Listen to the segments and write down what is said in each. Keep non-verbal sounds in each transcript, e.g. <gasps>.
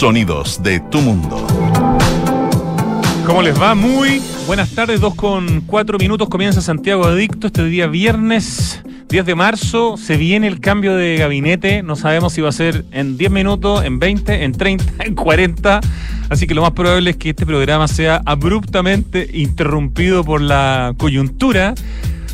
Sonidos de tu mundo. ¿Cómo les va? Muy buenas tardes, dos con cuatro minutos. Comienza Santiago Adicto este día viernes 10 de marzo. Se viene el cambio de gabinete. No sabemos si va a ser en 10 minutos, en 20, en 30, <laughs> en 40. Así que lo más probable es que este programa sea abruptamente interrumpido por la coyuntura.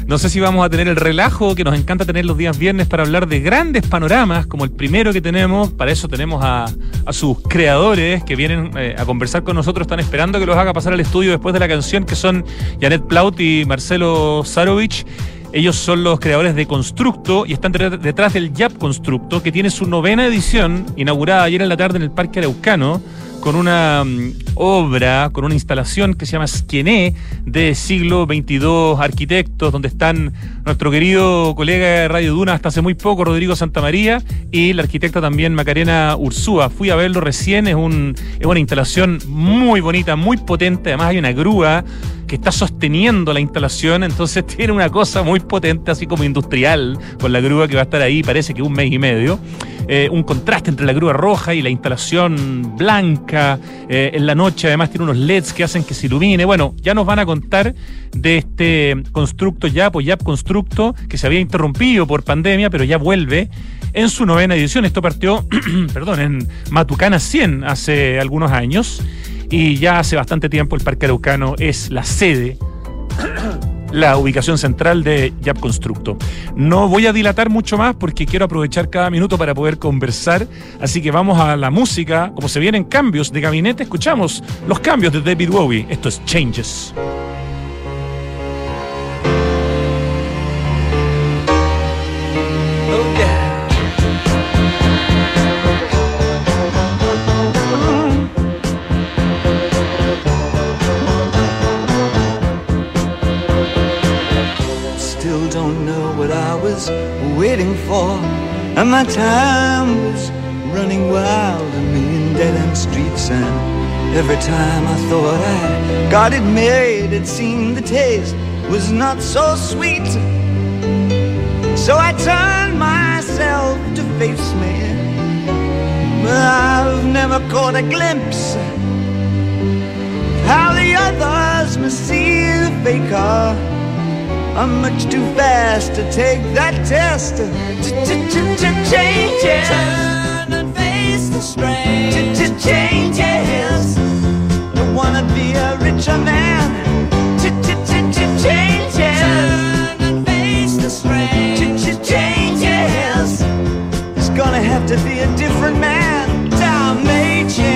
No sé si vamos a tener el relajo que nos encanta tener los días viernes para hablar de grandes panoramas, como el primero que tenemos. Para eso tenemos a, sus creadores que vienen eh, a conversar con nosotros. Están esperando que los haga pasar al estudio después de la canción, que son Janet Plaut y Marcelo Sarovich. Ellos son los creadores de Constructo y están detrás del Yap Constructo, que tiene su novena edición, inaugurada ayer en la tarde en el Parque Araucano con una mm, obra, con una instalación que se llama Esquené de siglo XXII, arquitectos, donde están nuestro querido colega de Radio Duna hasta hace muy poco, Rodrigo Santamaría, y la arquitecta también Macarena Ursúa. Fui a verlo recién, es, es una instalación muy bonita, muy potente, además hay una grúa que está sosteniendo la instalación, entonces <laughs> tiene una cosa muy potente, así como industrial, con la grúa que va a estar ahí, parece que un mes y medio. Eh, un contraste entre la grúa roja y la instalación blanca. Eh, en la noche además tiene unos LEDs que hacen que se ilumine. Bueno, ya nos van a contar de este constructo YAP o YAP Constructo que se había interrumpido por pandemia, pero ya vuelve en su novena edición. Esto partió, <clears throat> perdón, en Matucana 100 hace algunos años y ya hace bastante tiempo el Parque Araucano es la sede la ubicación central de Yap Constructo. No voy a dilatar mucho más porque quiero aprovechar cada minuto para poder conversar, así que vamos a la música. Como se vienen cambios de gabinete, escuchamos los cambios de David Bowie. Esto es Changes. And my time was running wild, a million dead end streets. And every time I thought I got it made, it seemed the taste was not so sweet. So I turned myself to face me. But I've never caught a glimpse of how the others must see the faker. I'm much too fast to take that test. Changes. Turn and face the strain. Changes. Don't wanna be a richer man. Changes. Turn and face the strain. Changes. It's gonna have to be a different man. Time may change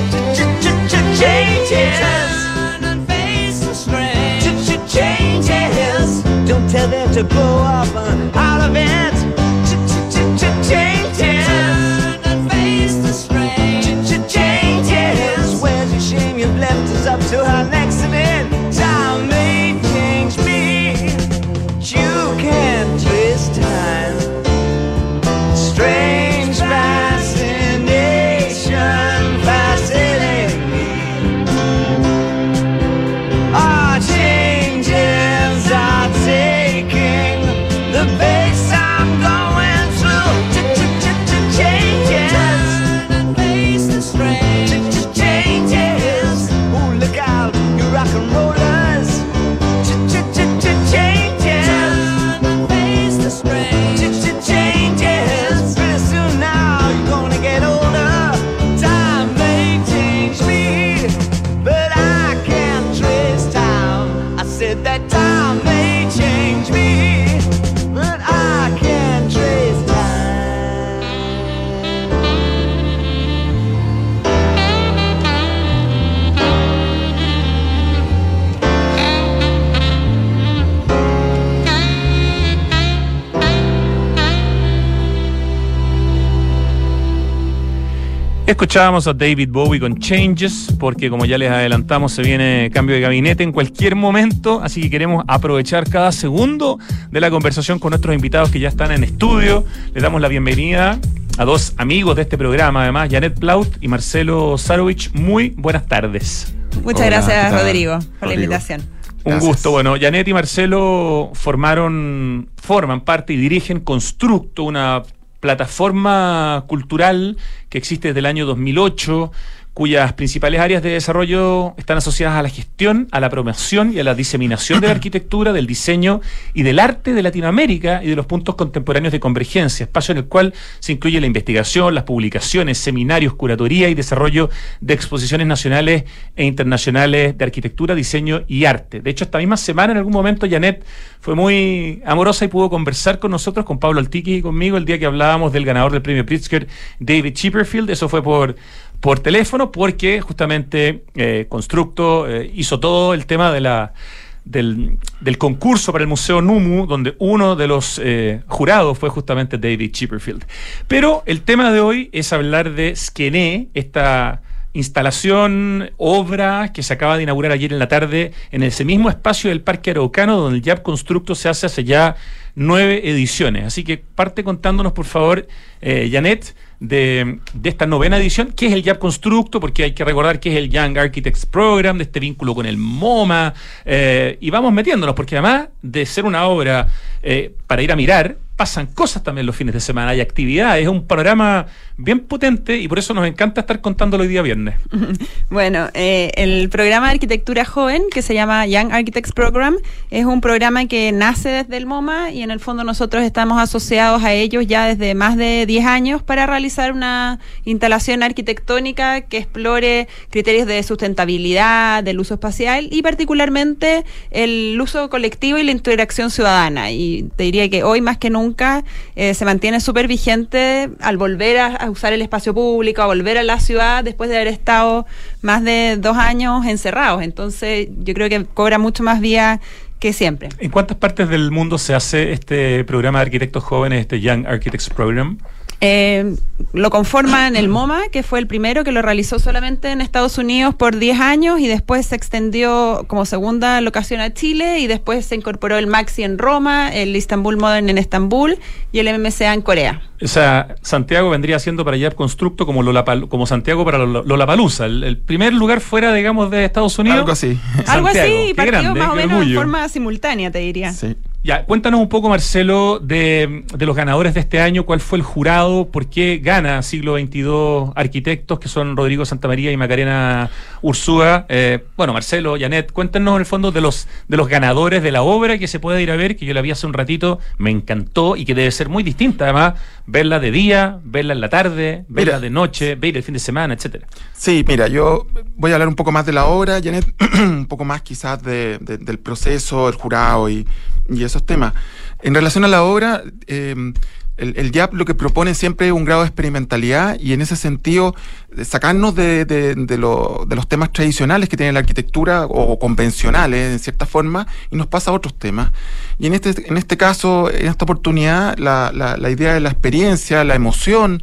changes. Turn and face the strain. Changes. Don't tell them to blow up on out of it. Changes. Turn and face the strain. Changes. Where's your shame? You've left us up to our next Escuchábamos a David Bowie con Changes, porque como ya les adelantamos, se viene cambio de gabinete en cualquier momento, así que queremos aprovechar cada segundo de la conversación con nuestros invitados que ya están en estudio. Les damos la bienvenida a dos amigos de este programa, además, Janet Plaut y Marcelo Sarovich. Muy buenas tardes. Muchas Hola, gracias. Rodrigo, por la invitación. Un Gracias. gusto. Bueno, Janet y Marcelo formaron, forman parte y dirigen Constructo, una plataforma cultural que existe desde el año 2008, cuyas principales áreas de desarrollo están asociadas a la gestión, a la promoción y a la diseminación de la arquitectura, del diseño y del arte de Latinoamérica y de los puntos contemporáneos de convergencia, espacio en el cual se incluye la investigación, las publicaciones, seminarios, curatoría y desarrollo de exposiciones nacionales e internacionales de arquitectura, diseño y arte. De hecho, esta misma semana, en algún momento, Janet fue muy amorosa y pudo conversar con nosotros, con Pablo Altiqui y conmigo, el día que hablábamos del ganador del premio Pritzker, David Chipperfield. Eso fue por, por teléfono, porque justamente eh, Constructo eh, hizo todo el tema de la del, concurso para el Museo NUMU, donde uno de los eh, jurados fue justamente David Chipperfield. Pero el tema de hoy es hablar de Skene, esta instalación, obra que se acaba de inaugurar ayer en la tarde en ese mismo espacio del Parque Araucano, donde el Jab Constructo se hace hace ya nueve ediciones. Así que parte contándonos, por favor, eh, Janet, de, esta novena edición, qué es el Jab Constructo, porque hay que recordar que es el Young Architects Program, de este vínculo con el MoMA, eh, y vamos metiéndonos, porque además de ser una obra eh, para ir a mirar, pasan cosas también los fines de semana, hay actividades, es un panorama bien potente y por eso nos encanta estar contándolo hoy día viernes. <laughs> Bueno, eh, el programa de arquitectura joven, que se llama Young Architects Program, es un programa que nace desde el MoMA y en el fondo nosotros estamos asociados a ellos ya desde más de 10 años para realizar una instalación arquitectónica que explore criterios de sustentabilidad, del uso espacial y particularmente el uso colectivo y la interacción ciudadana. Y te diría que hoy más que nunca eh, se mantiene súper vigente al volver a usar el espacio público, a volver a la ciudad después de haber estado más de dos años encerrados. Entonces yo creo que cobra mucho más vía que siempre. ¿En cuántas partes del mundo se hace este programa de arquitectos jóvenes, este Young Architects Program? Eh, lo conforman el MoMA, que fue el primero que lo realizó solamente en Estados Unidos por 10 años y después se extendió como segunda locación a Chile y después se incorporó el Maxi en Roma, el Istanbul Modern en Estambul y el MMCA en Corea. O sea, Santiago vendría siendo para Jab Constructo como, Lollapal- como Santiago para Lollapalooza, el, el primer lugar fuera, digamos, de Estados Unidos. Algo así. Algo Santiago, así, qué partió grande, más o menos en forma simultánea, te diría. Sí. Ya, cuéntanos un poco, Marcelo, de, de los ganadores de este año, cuál fue el jurado, por qué gana siglo XXII arquitectos, que son Rodrigo Santamaría y Macarena Ursúa. Eh, bueno, Marcelo, Janet, cuéntanos en el fondo de los, de los ganadores de la obra que se puede ir a ver, que yo la vi hace un ratito, me encantó y que debe ser muy distinta, además, verla de día, verla en la tarde, verla Mira. de noche, ver el fin de semana, etcétera. Sí, mira, yo voy a hablar un poco más de la obra, Janet, <clears throat> un poco más quizás de- de- del proceso, el jurado y, y esos temas. En relación a la obra, eh, el, el lo que propone siempre es un grado de experimentalidad y en ese sentido sacarnos de, de- de lo- de los temas tradicionales que tiene la arquitectura o convencionales en cierta forma y nos pasa a otros temas. Y en este, en este caso, en esta oportunidad, la, la- la idea de la experiencia, la emoción,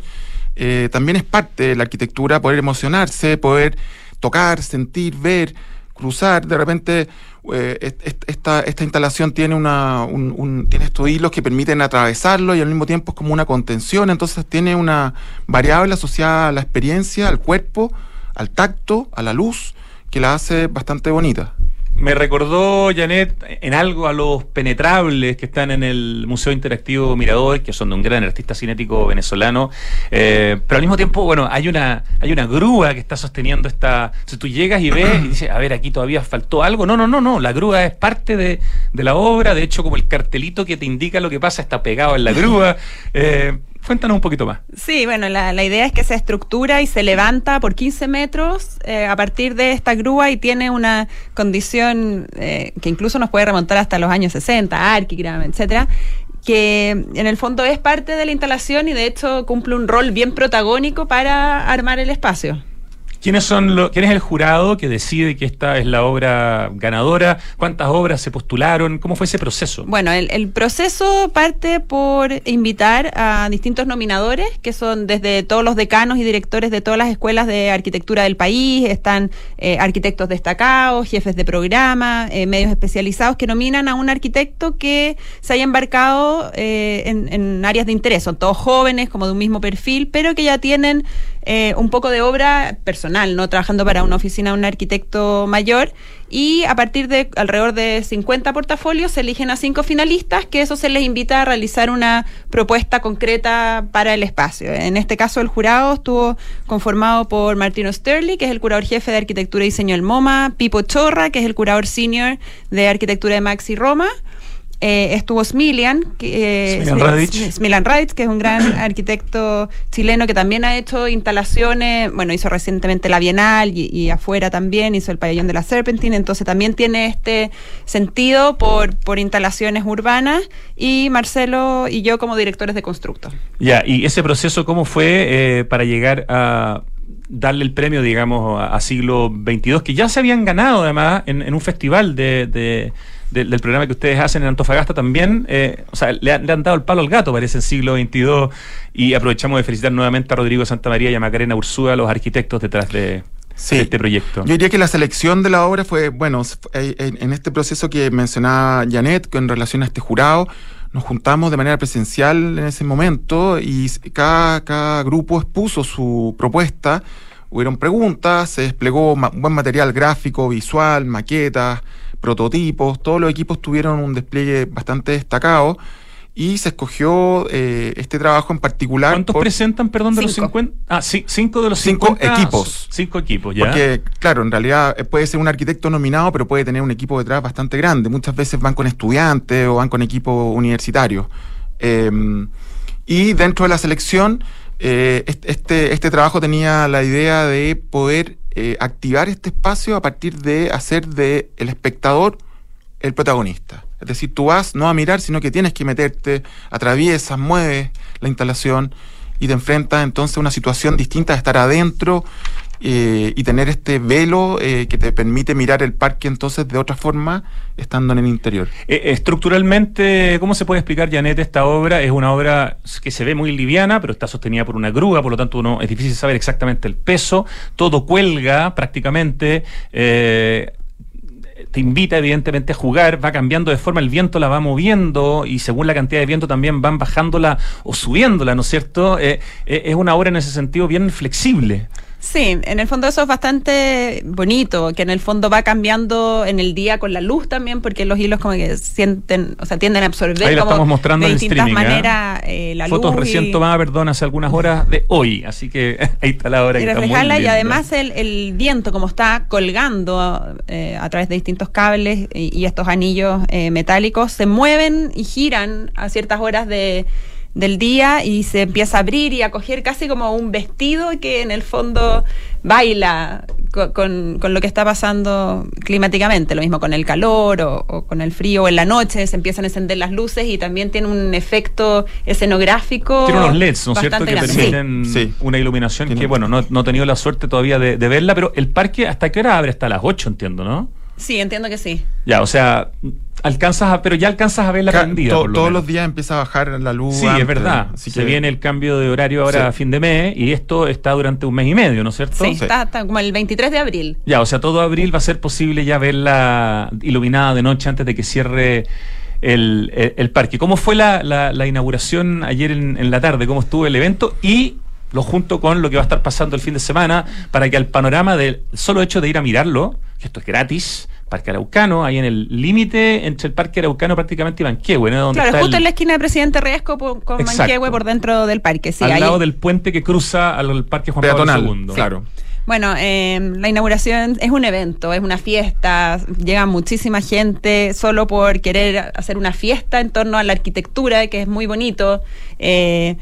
eh, también es parte de la arquitectura, poder emocionarse, poder tocar, sentir, ver, cruzar. De repente, eh, est- est- esta, esta instalación tiene, una, un- un- tiene estos hilos que permiten atravesarlo y al mismo tiempo es como una contención, entonces tiene una variable asociada a la experiencia, al cuerpo, al tacto, a la luz, que la hace bastante bonita. Me recordó, Janet, en algo a los penetrables que están en el Museo Interactivo Mirador, que son de un gran artista cinético venezolano. Eh, pero al mismo tiempo, bueno, hay una, hay una grúa que está sosteniendo esta. Si tú llegas y ves y dices, a ver, aquí todavía faltó algo. No, no, no, no. La grúa es parte de, de la obra. De hecho, como el cartelito que te indica lo que pasa está pegado en la grúa. Eh, cuéntanos un poquito más. Sí, bueno, la, idea es que se estructura y se levanta por 15 metros eh, a partir de esta grúa y tiene una condición eh, que incluso nos puede remontar hasta los años 60, Archigram, etcétera, que en el fondo es parte de la instalación y de hecho cumple un rol bien protagónico para armar el espacio. ¿Quiénes son lo- ¿Quién es el jurado que decide que esta es la obra ganadora? ¿Cuántas obras se postularon? ¿Cómo fue ese proceso? Bueno, el, el proceso parte por invitar a distintos nominadores, que son desde todos los decanos y directores de todas las escuelas de arquitectura del país, están eh, arquitectos destacados, jefes de programa, eh, medios especializados que nominan a un arquitecto que se haya embarcado eh, en, en áreas de interés. Son todos jóvenes, como de un mismo perfil, pero que ya tienen eh, un poco de obra personal, no trabajando para una oficina de un arquitecto mayor. Y a partir de alrededor de 50 portafolios se eligen a cinco finalistas, que eso se les invita a realizar una propuesta concreta para el espacio. En este caso, el jurado estuvo conformado por Martino Sterling, que es el curador jefe de arquitectura y diseño del MoMA, Pipo Chorra, que es el curador senior de arquitectura de Maxi Roma. Eh, estuvo Smilian, que, eh, que es un gran <coughs> arquitecto chileno que también ha hecho instalaciones, bueno, hizo recientemente la Bienal y, y afuera también, hizo el pabellón de la Serpentine, entonces también tiene este sentido por, por instalaciones urbanas, y Marcelo y yo como directores de constructo. Ya, y ese proceso, ¿cómo fue eh, para llegar a darle el premio, digamos, a, a siglo XXII, que ya se habían ganado además en, en un festival de, de- de- del programa que ustedes hacen en Antofagasta también? eh, o sea, le han, le han dado el palo al gato, parece, en siglo XXII, y aprovechamos de felicitar nuevamente a Rodrigo Santamaría y a Macarena Ursúa, los arquitectos detrás de, Sí. de este proyecto. Yo diría que la selección de la obra fue, bueno, eh, en, en este proceso que mencionaba Janet con relación a este jurado, nos juntamos de manera presencial en ese momento y cada, cada grupo expuso su propuesta, hubieron preguntas, se desplegó ma- buen material gráfico, visual, maquetas, prototipos, todos los equipos tuvieron un despliegue bastante destacado y se escogió eh, este trabajo en particular. ¿Cuántos por- presentan, perdón, de los Cinco. 50? Ah, sí, cinco de los Cinco 50 equipos. Cinco equipos, ya. Porque, claro, en realidad eh, puede ser un arquitecto nominado, pero puede tener un equipo detrás bastante grande. Muchas veces van con estudiantes o van con equipos universitarios. Eh, y dentro de la selección, eh, est- este, este trabajo tenía la idea de poder eh, activar este espacio a partir de hacer de el espectador el protagonista. Es decir, tú vas no a mirar, sino que tienes que meterte, atraviesas, mueves la instalación y te enfrentas entonces a una situación distinta de estar adentro eh, y tener este velo eh, que te permite mirar el parque entonces de otra forma estando en el interior. Eh, estructuralmente, ¿cómo se puede explicar, Janet, esta obra? Es una obra que se ve muy liviana, pero está sostenida por una grúa, por lo tanto uno, es difícil saber exactamente el peso. Todo cuelga prácticamente. eh, te invita evidentemente a jugar, va cambiando de forma, el viento la va moviendo y según la cantidad de viento también van bajándola o subiéndola, ¿no es cierto? Eh, eh, es una obra en ese sentido bien flexible. Sí, en el fondo eso es bastante bonito, que en el fondo va cambiando en el día con la luz también, porque los hilos como que sienten, o sea, tienden a absorber Ahí la como estamos mostrando de en distintas streaming, ¿ah? maneras eh, la Fotos luz. recién y- tomadas, perdón, hace algunas horas de hoy, así que <laughs> ahí está la obra. y que está muy reflejarla y además el, el viento como está colgando eh, a través de distintos cables y, y estos anillos eh, metálicos se mueven y giran a ciertas horas de del día y se empieza a abrir y a coger casi como un vestido que en el fondo baila co- con, con lo que está pasando climáticamente, lo mismo con el calor o, o con el frío o en la noche se empiezan a encender las luces y también tiene un efecto escenográfico. Tiene unos LEDs, ¿no es cierto?, que grande. Permiten Sí. una iluminación que, bueno, no, no he tenido la suerte todavía de, de verla, pero el parque, ¿hasta qué hora abre? Hasta las 8, entiendo, ¿no? Sí, entiendo que sí. Ya, o sea, alcanzas a, pero ya alcanzas a prendida. to- por lo todos menos. los días empieza a bajar la luz. Sí, es verdad. así Se que- viene el cambio de horario ahora Sí. a fin de mes y esto está durante un mes y medio, ¿no es cierto? Sí, Sí. Está, está como el 23 de abril. Ya, o sea, todo abril va a ser posible ya verla iluminada de noche antes de que cierre el, el- el parque. ¿Cómo fue la, la- la inauguración ayer en, en la tarde? ¿Cómo estuvo el evento? Y lo junto con lo que va a estar pasando el fin de semana para que al panorama del solo hecho de ir a mirarlo, que esto es gratis, Parque Araucano, ahí en el límite entre el Parque Araucano prácticamente y Manquehue, ¿no? Donde Claro, está justo el- en la esquina de Presidente Riesco por- con Exacto. Manquehue por dentro del parque. Sí, al ahí- lado del puente que cruza al Parque Juan Peatonal, Pablo II. claro. Bueno, eh, la inauguración es un evento, es una fiesta, llega muchísima gente solo por querer hacer una fiesta en torno a la arquitectura, que es muy bonito. Eh,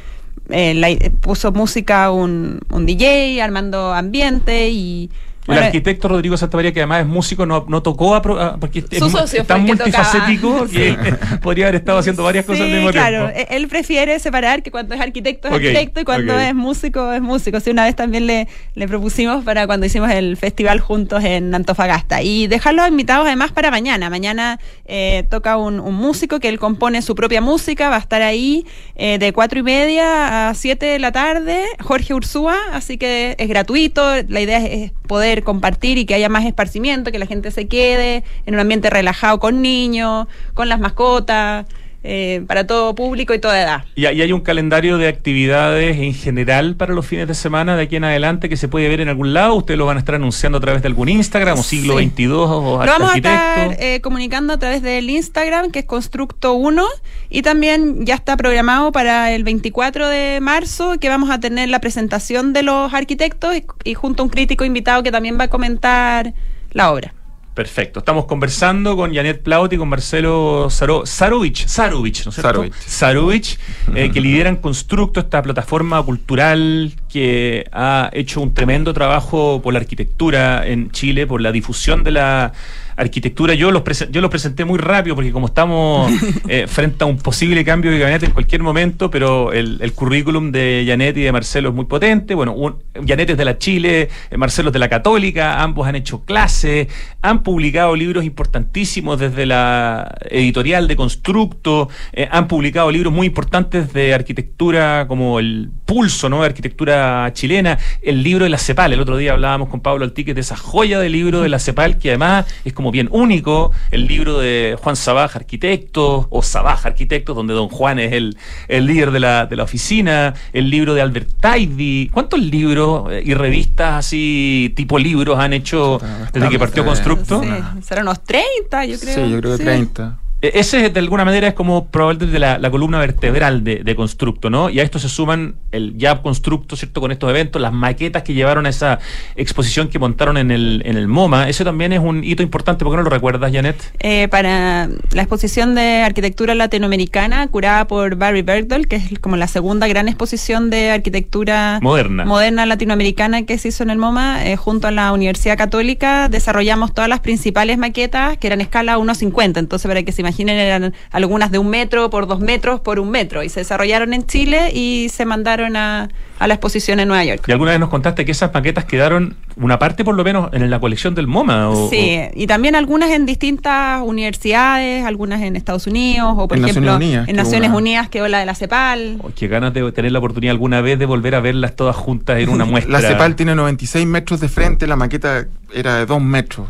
eh, la- puso música un, un DJ armando ambiente y El arquitecto Rodrigo Santamaría, que además es músico, no, no tocó a, porque es, tan multifacético que <laughs> <laughs> podría haber estado haciendo varias cosas al mismo claro. E-, él prefiere separar que cuando es arquitecto es arquitecto y cuando es músico es músico. Sí, una vez también le, le propusimos para cuando hicimos el festival juntos en Antofagasta. Y dejarlos invitados además para mañana. Mañana eh, toca un, músico que él compone su propia música, va a estar ahí eh, de cuatro y media a siete de la tarde, Jorge Ursúa, así que es gratuito. La idea es poder compartir y que haya más esparcimiento, que la gente se quede en un ambiente relajado con niños, con las mascotas. Eh, para todo público y toda edad. Y, hay un calendario de actividades en general para los fines de semana de aquí en adelante que se puede ver en algún lado. Ustedes lo van a estar anunciando a través de algún Instagram o siglo XXII o Lo vamos a estar eh, comunicando a través del Instagram que es Constructo 1 y también ya está programado para el 24 de marzo que vamos a tener la presentación de los arquitectos y junto a un crítico invitado que también va a comentar la obra. Perfecto. Estamos conversando con Janet Plauti y con Marcelo Sarovich, Sarovich, ¿no es cierto? Sarovich, eh, que <laughs> lideran Constructo, esta plataforma cultural que ha hecho un tremendo trabajo por la arquitectura en Chile, por la difusión de la arquitectura. Yo los, yo los presenté muy rápido porque como estamos <laughs> eh, frente a un posible cambio de gabinete en cualquier momento, pero el, currículum de Janet y de Marcelo es muy potente. Bueno, un, Janet es de la Chile, eh, Marcelo es de la Católica, ambos han hecho clases, han publicado libros importantísimos desde la editorial de Constructo, eh, han publicado libros muy importantes de arquitectura como el Pulso, ¿no? De arquitectura chilena, el libro de la CEPAL. El otro día hablábamos con Pablo Altique de esa joya de libro de la CEPAL que además es como bien único, el libro de Juan Sabaj, arquitecto, o Sabaj, arquitecto, donde don Juan es el, el líder de la, de la oficina, el libro de Albert Taibi. ¿Cuántos libros y revistas así, tipo libros, han hecho desde que partió Constructo? Sí, serán unos 30, yo creo. Sí, yo creo que 30. E-, ese de alguna manera es como probablemente la, la columna vertebral de, Constructo, ¿no? Y a esto se suman el Jab Constructo, ¿cierto? Con estos eventos, las maquetas que llevaron a esa exposición que montaron en el, en el MoMA. Eso también es un hito importante, ¿por qué no lo recuerdas, Janet? Eh, para la exposición de arquitectura latinoamericana, curada por Barry Bergdahl, que es como la segunda gran exposición de arquitectura moderna, moderna latinoamericana que se hizo en el MoMA, eh, junto a la Universidad Católica, desarrollamos todas las principales maquetas que eran escala 1.50, entonces para que se imaginen, eran algunas de un metro por dos metros por un metro y se desarrollaron en Chile y se mandaron a, a la exposición en Nueva York. Y alguna vez nos contaste que esas maquetas quedaron, una parte por lo menos, en la colección del MoMA. sí, y también algunas en distintas universidades, algunas en Estados Unidos, o por ejemplo en Naciones Unidas, que o la de la CEPAL. Oh, qué ganas de tener la oportunidad alguna vez de volver a verlas todas juntas en una <laughs> muestra. la CEPAL tiene 96 metros de frente, la maqueta era de 2 metros,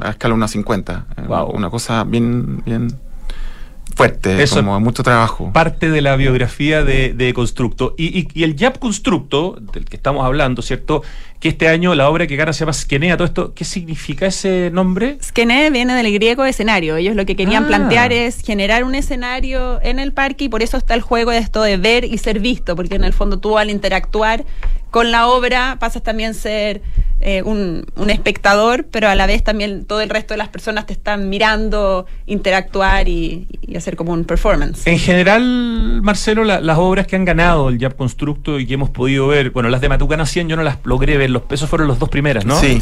a escala 1,50. Wow. Una cosa bien, bien fuerte, Eso como mucho trabajo. Parte de la biografía de, Constructo. Y, y, el Jap Constructo, del que estamos hablando, ¿cierto? Que este año la obra que gana se llama Skenea, todo esto, ¿qué significa ese nombre? Skene viene del griego escenario. Ellos lo que querían ah. plantear es generar un escenario en el parque y por eso está el juego de esto de ver y ser visto, porque en el fondo tú al interactuar con la obra pasas también a ser eh, un, espectador, pero a la vez también todo el resto de las personas te están mirando, interactuar y, hacer como un performance. En general, Marcelo, las obras que han ganado el Jab Constructo y que hemos podido ver, bueno, las de Matucana 100 yo no las logré ver, los pesos fueron los dos primeras, ¿no? Sí,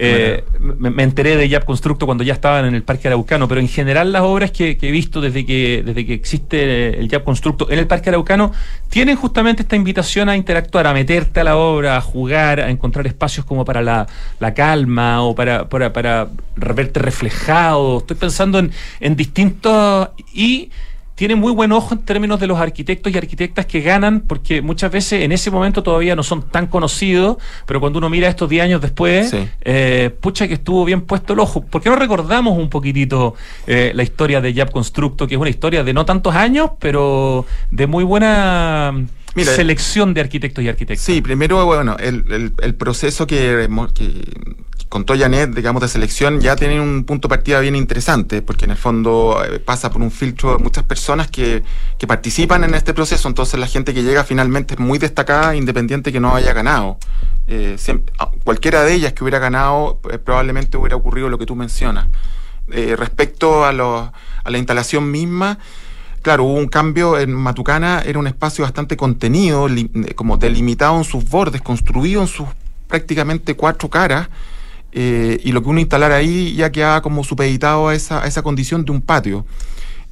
eh, me, enteré de Jab Constructo cuando ya estaban en el Parque Araucano, pero en general las obras que, he visto desde que, desde que existe el Jab Constructo en el Parque Araucano tienen justamente esta invitación a interactuar, a meterte a la obra, a jugar, a encontrar espacios como para la, calma o para, para, para, verte reflejado. Estoy pensando en, en distintos... y tiene muy buen ojo en términos de los arquitectos y arquitectas que ganan, porque muchas veces en ese momento todavía no son tan conocidos, pero cuando uno mira estos 10 años después, eh, pucha que estuvo bien puesto el ojo. ¿Por qué no recordamos un poquitito eh, la historia de Jab Constructo, que es una historia de no tantos años, pero de muy buena selección de arquitectos y arquitectas. Sí, primero, bueno, el, el, proceso que, que, contó Janet, digamos, de selección, ya tiene un punto de partida bien interesante, porque en el fondo eh, pasa por un filtro de muchas personas que, que participan en este proceso, entonces la gente que llega finalmente es muy destacada, independiente que no haya ganado. Eh, cualquiera de ellas que hubiera ganado, eh, probablemente hubiera ocurrido lo que tú mencionas. respecto a, a la instalación misma, Claro, hubo un cambio en Matucana, era un espacio bastante contenido, como delimitado en sus bordes, construido en sus prácticamente cuatro caras, eh, y lo que uno instalara ahí ya quedaba como supeditado a esa, a esa condición de un patio.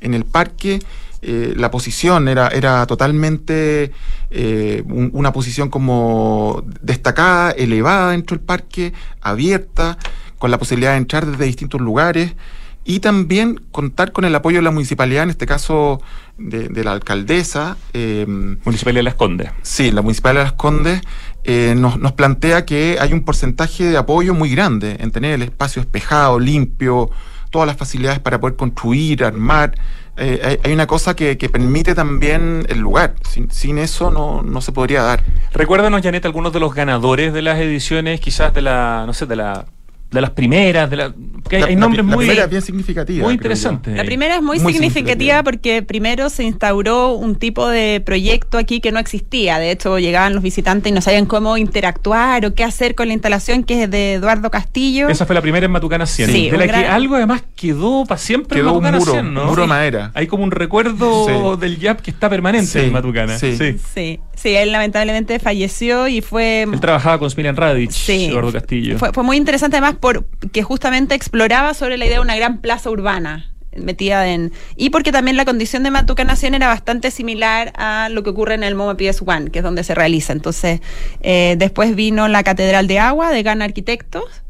En el parque eh, la posición era, era totalmente eh, un- una posición como destacada, elevada dentro del parque, abierta, con la posibilidad de entrar desde distintos lugares y también contar con el apoyo de la municipalidad, en este caso de, de la alcaldesa. eh, Municipalidad de Las Condes. Sí, la Municipalidad de Las Condes eh, nos, plantea que hay un porcentaje de apoyo muy grande en tener el espacio espejado, limpio, todas las facilidades para poder construir, armar. Eh, hay, una cosa que, permite también el lugar. Sin, sin eso no, no se podría dar. Recuérdanos, Janet, algunos de los ganadores de las ediciones, quizás de la, no sé, de la de las primeras, de la, que hay, La- hay nombres la muy, primera es bien significativa. muy interesantes. La primera es muy, Muy significativa significativa. porque primero se instauró un tipo de proyecto aquí que no existía. De hecho, llegaban los visitantes y no sabían cómo interactuar o qué hacer con la instalación que es de Eduardo Castillo. Esa fue la primera en Matucana 100. Sí, de la un que algo además quedó para siempre Quedó en un Matucana muro, 100, ¿no? un muro de Sí. madera. Hay como un recuerdo Sí. del YAP que está permanente Sí, en Matucana. sí. Sí, sí, él lamentablemente falleció y fue... Él trabajaba con Smilian Radic, Sí. Eduardo Castillo. Fue, fue muy interesante además porque justamente exploraba sobre la idea de una gran plaza urbana metida en y porque también la condición de Matuca Nación era bastante similar a lo que ocurre en el MoMA PS1 que es donde se realiza. Entonces eh, después vino la Catedral de Agua de Gana Arquitectos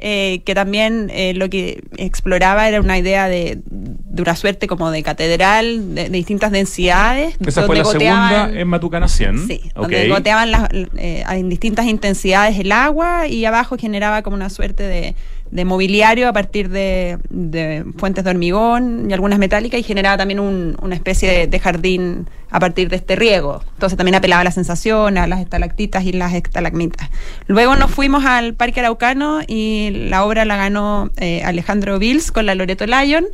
eh, que también eh, lo que exploraba era una idea de, de una suerte como de catedral de, de distintas densidades Esa fue la segunda en Matucana 100. Sí, Ok. donde goteaban las- eh, en distintas intensidades el agua y abajo generaba como una suerte de, de mobiliario a partir de, de fuentes de hormigón y algunas metálicas y generaba también un- una especie de, de jardín a partir de este riego. Entonces también apelaba a la sensación, a las estalactitas y las estalagmitas. Luego nos fuimos al Parque Araucano y la obra la ganó eh, Alejandro Vils con la Loreto Lyon.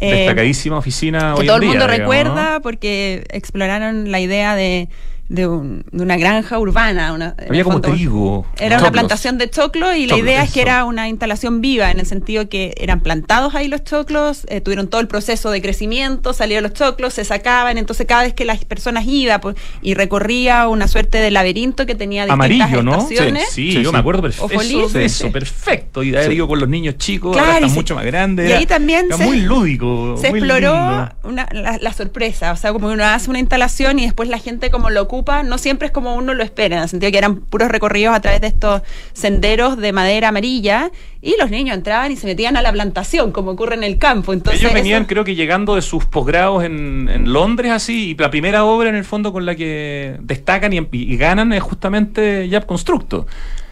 Eh, Destacadísima oficina que hoy todo en el mundo día, digamos, recuerda ¿no? porque exploraron la idea de, de, un- de una granja urbana. una- Había como fondo, trigo. Era una Choclos. plantación de choclo y la Choclos, idea es que eso. era una instalación viva, en el sentido que eran plantados ahí los choclos, eh, tuvieron todo el proceso de crecimiento, salieron los choclos, se sacaban, entonces cada vez que las personas iban pues, y recorría una suerte de laberinto que tenía distintas Amarillo, ¿no? estaciones. Sí, Sí, yo sí. me acuerdo perfecto. Eso, eso, perfecto. Y de haber Sí. ido con los niños chicos, Claro, ahora están mucho más grandes. y ahí también era se- muy lúdico. se muy exploró una- la, la sorpresa, o sea, como uno hace una instalación y después la gente como lo ocupa, no siempre es como uno lo espera, en el sentido que eran puros recorridos a través de estos senderos de madera amarilla y los niños entraban y se metían a la plantación, como ocurre en el campo. Entonces, Ellos venían, eso- creo que llegando de sus posgrados en, en Londres, así, y la primera obra en el fondo con la que destacan y, y ganan es justamente Yap Constructo.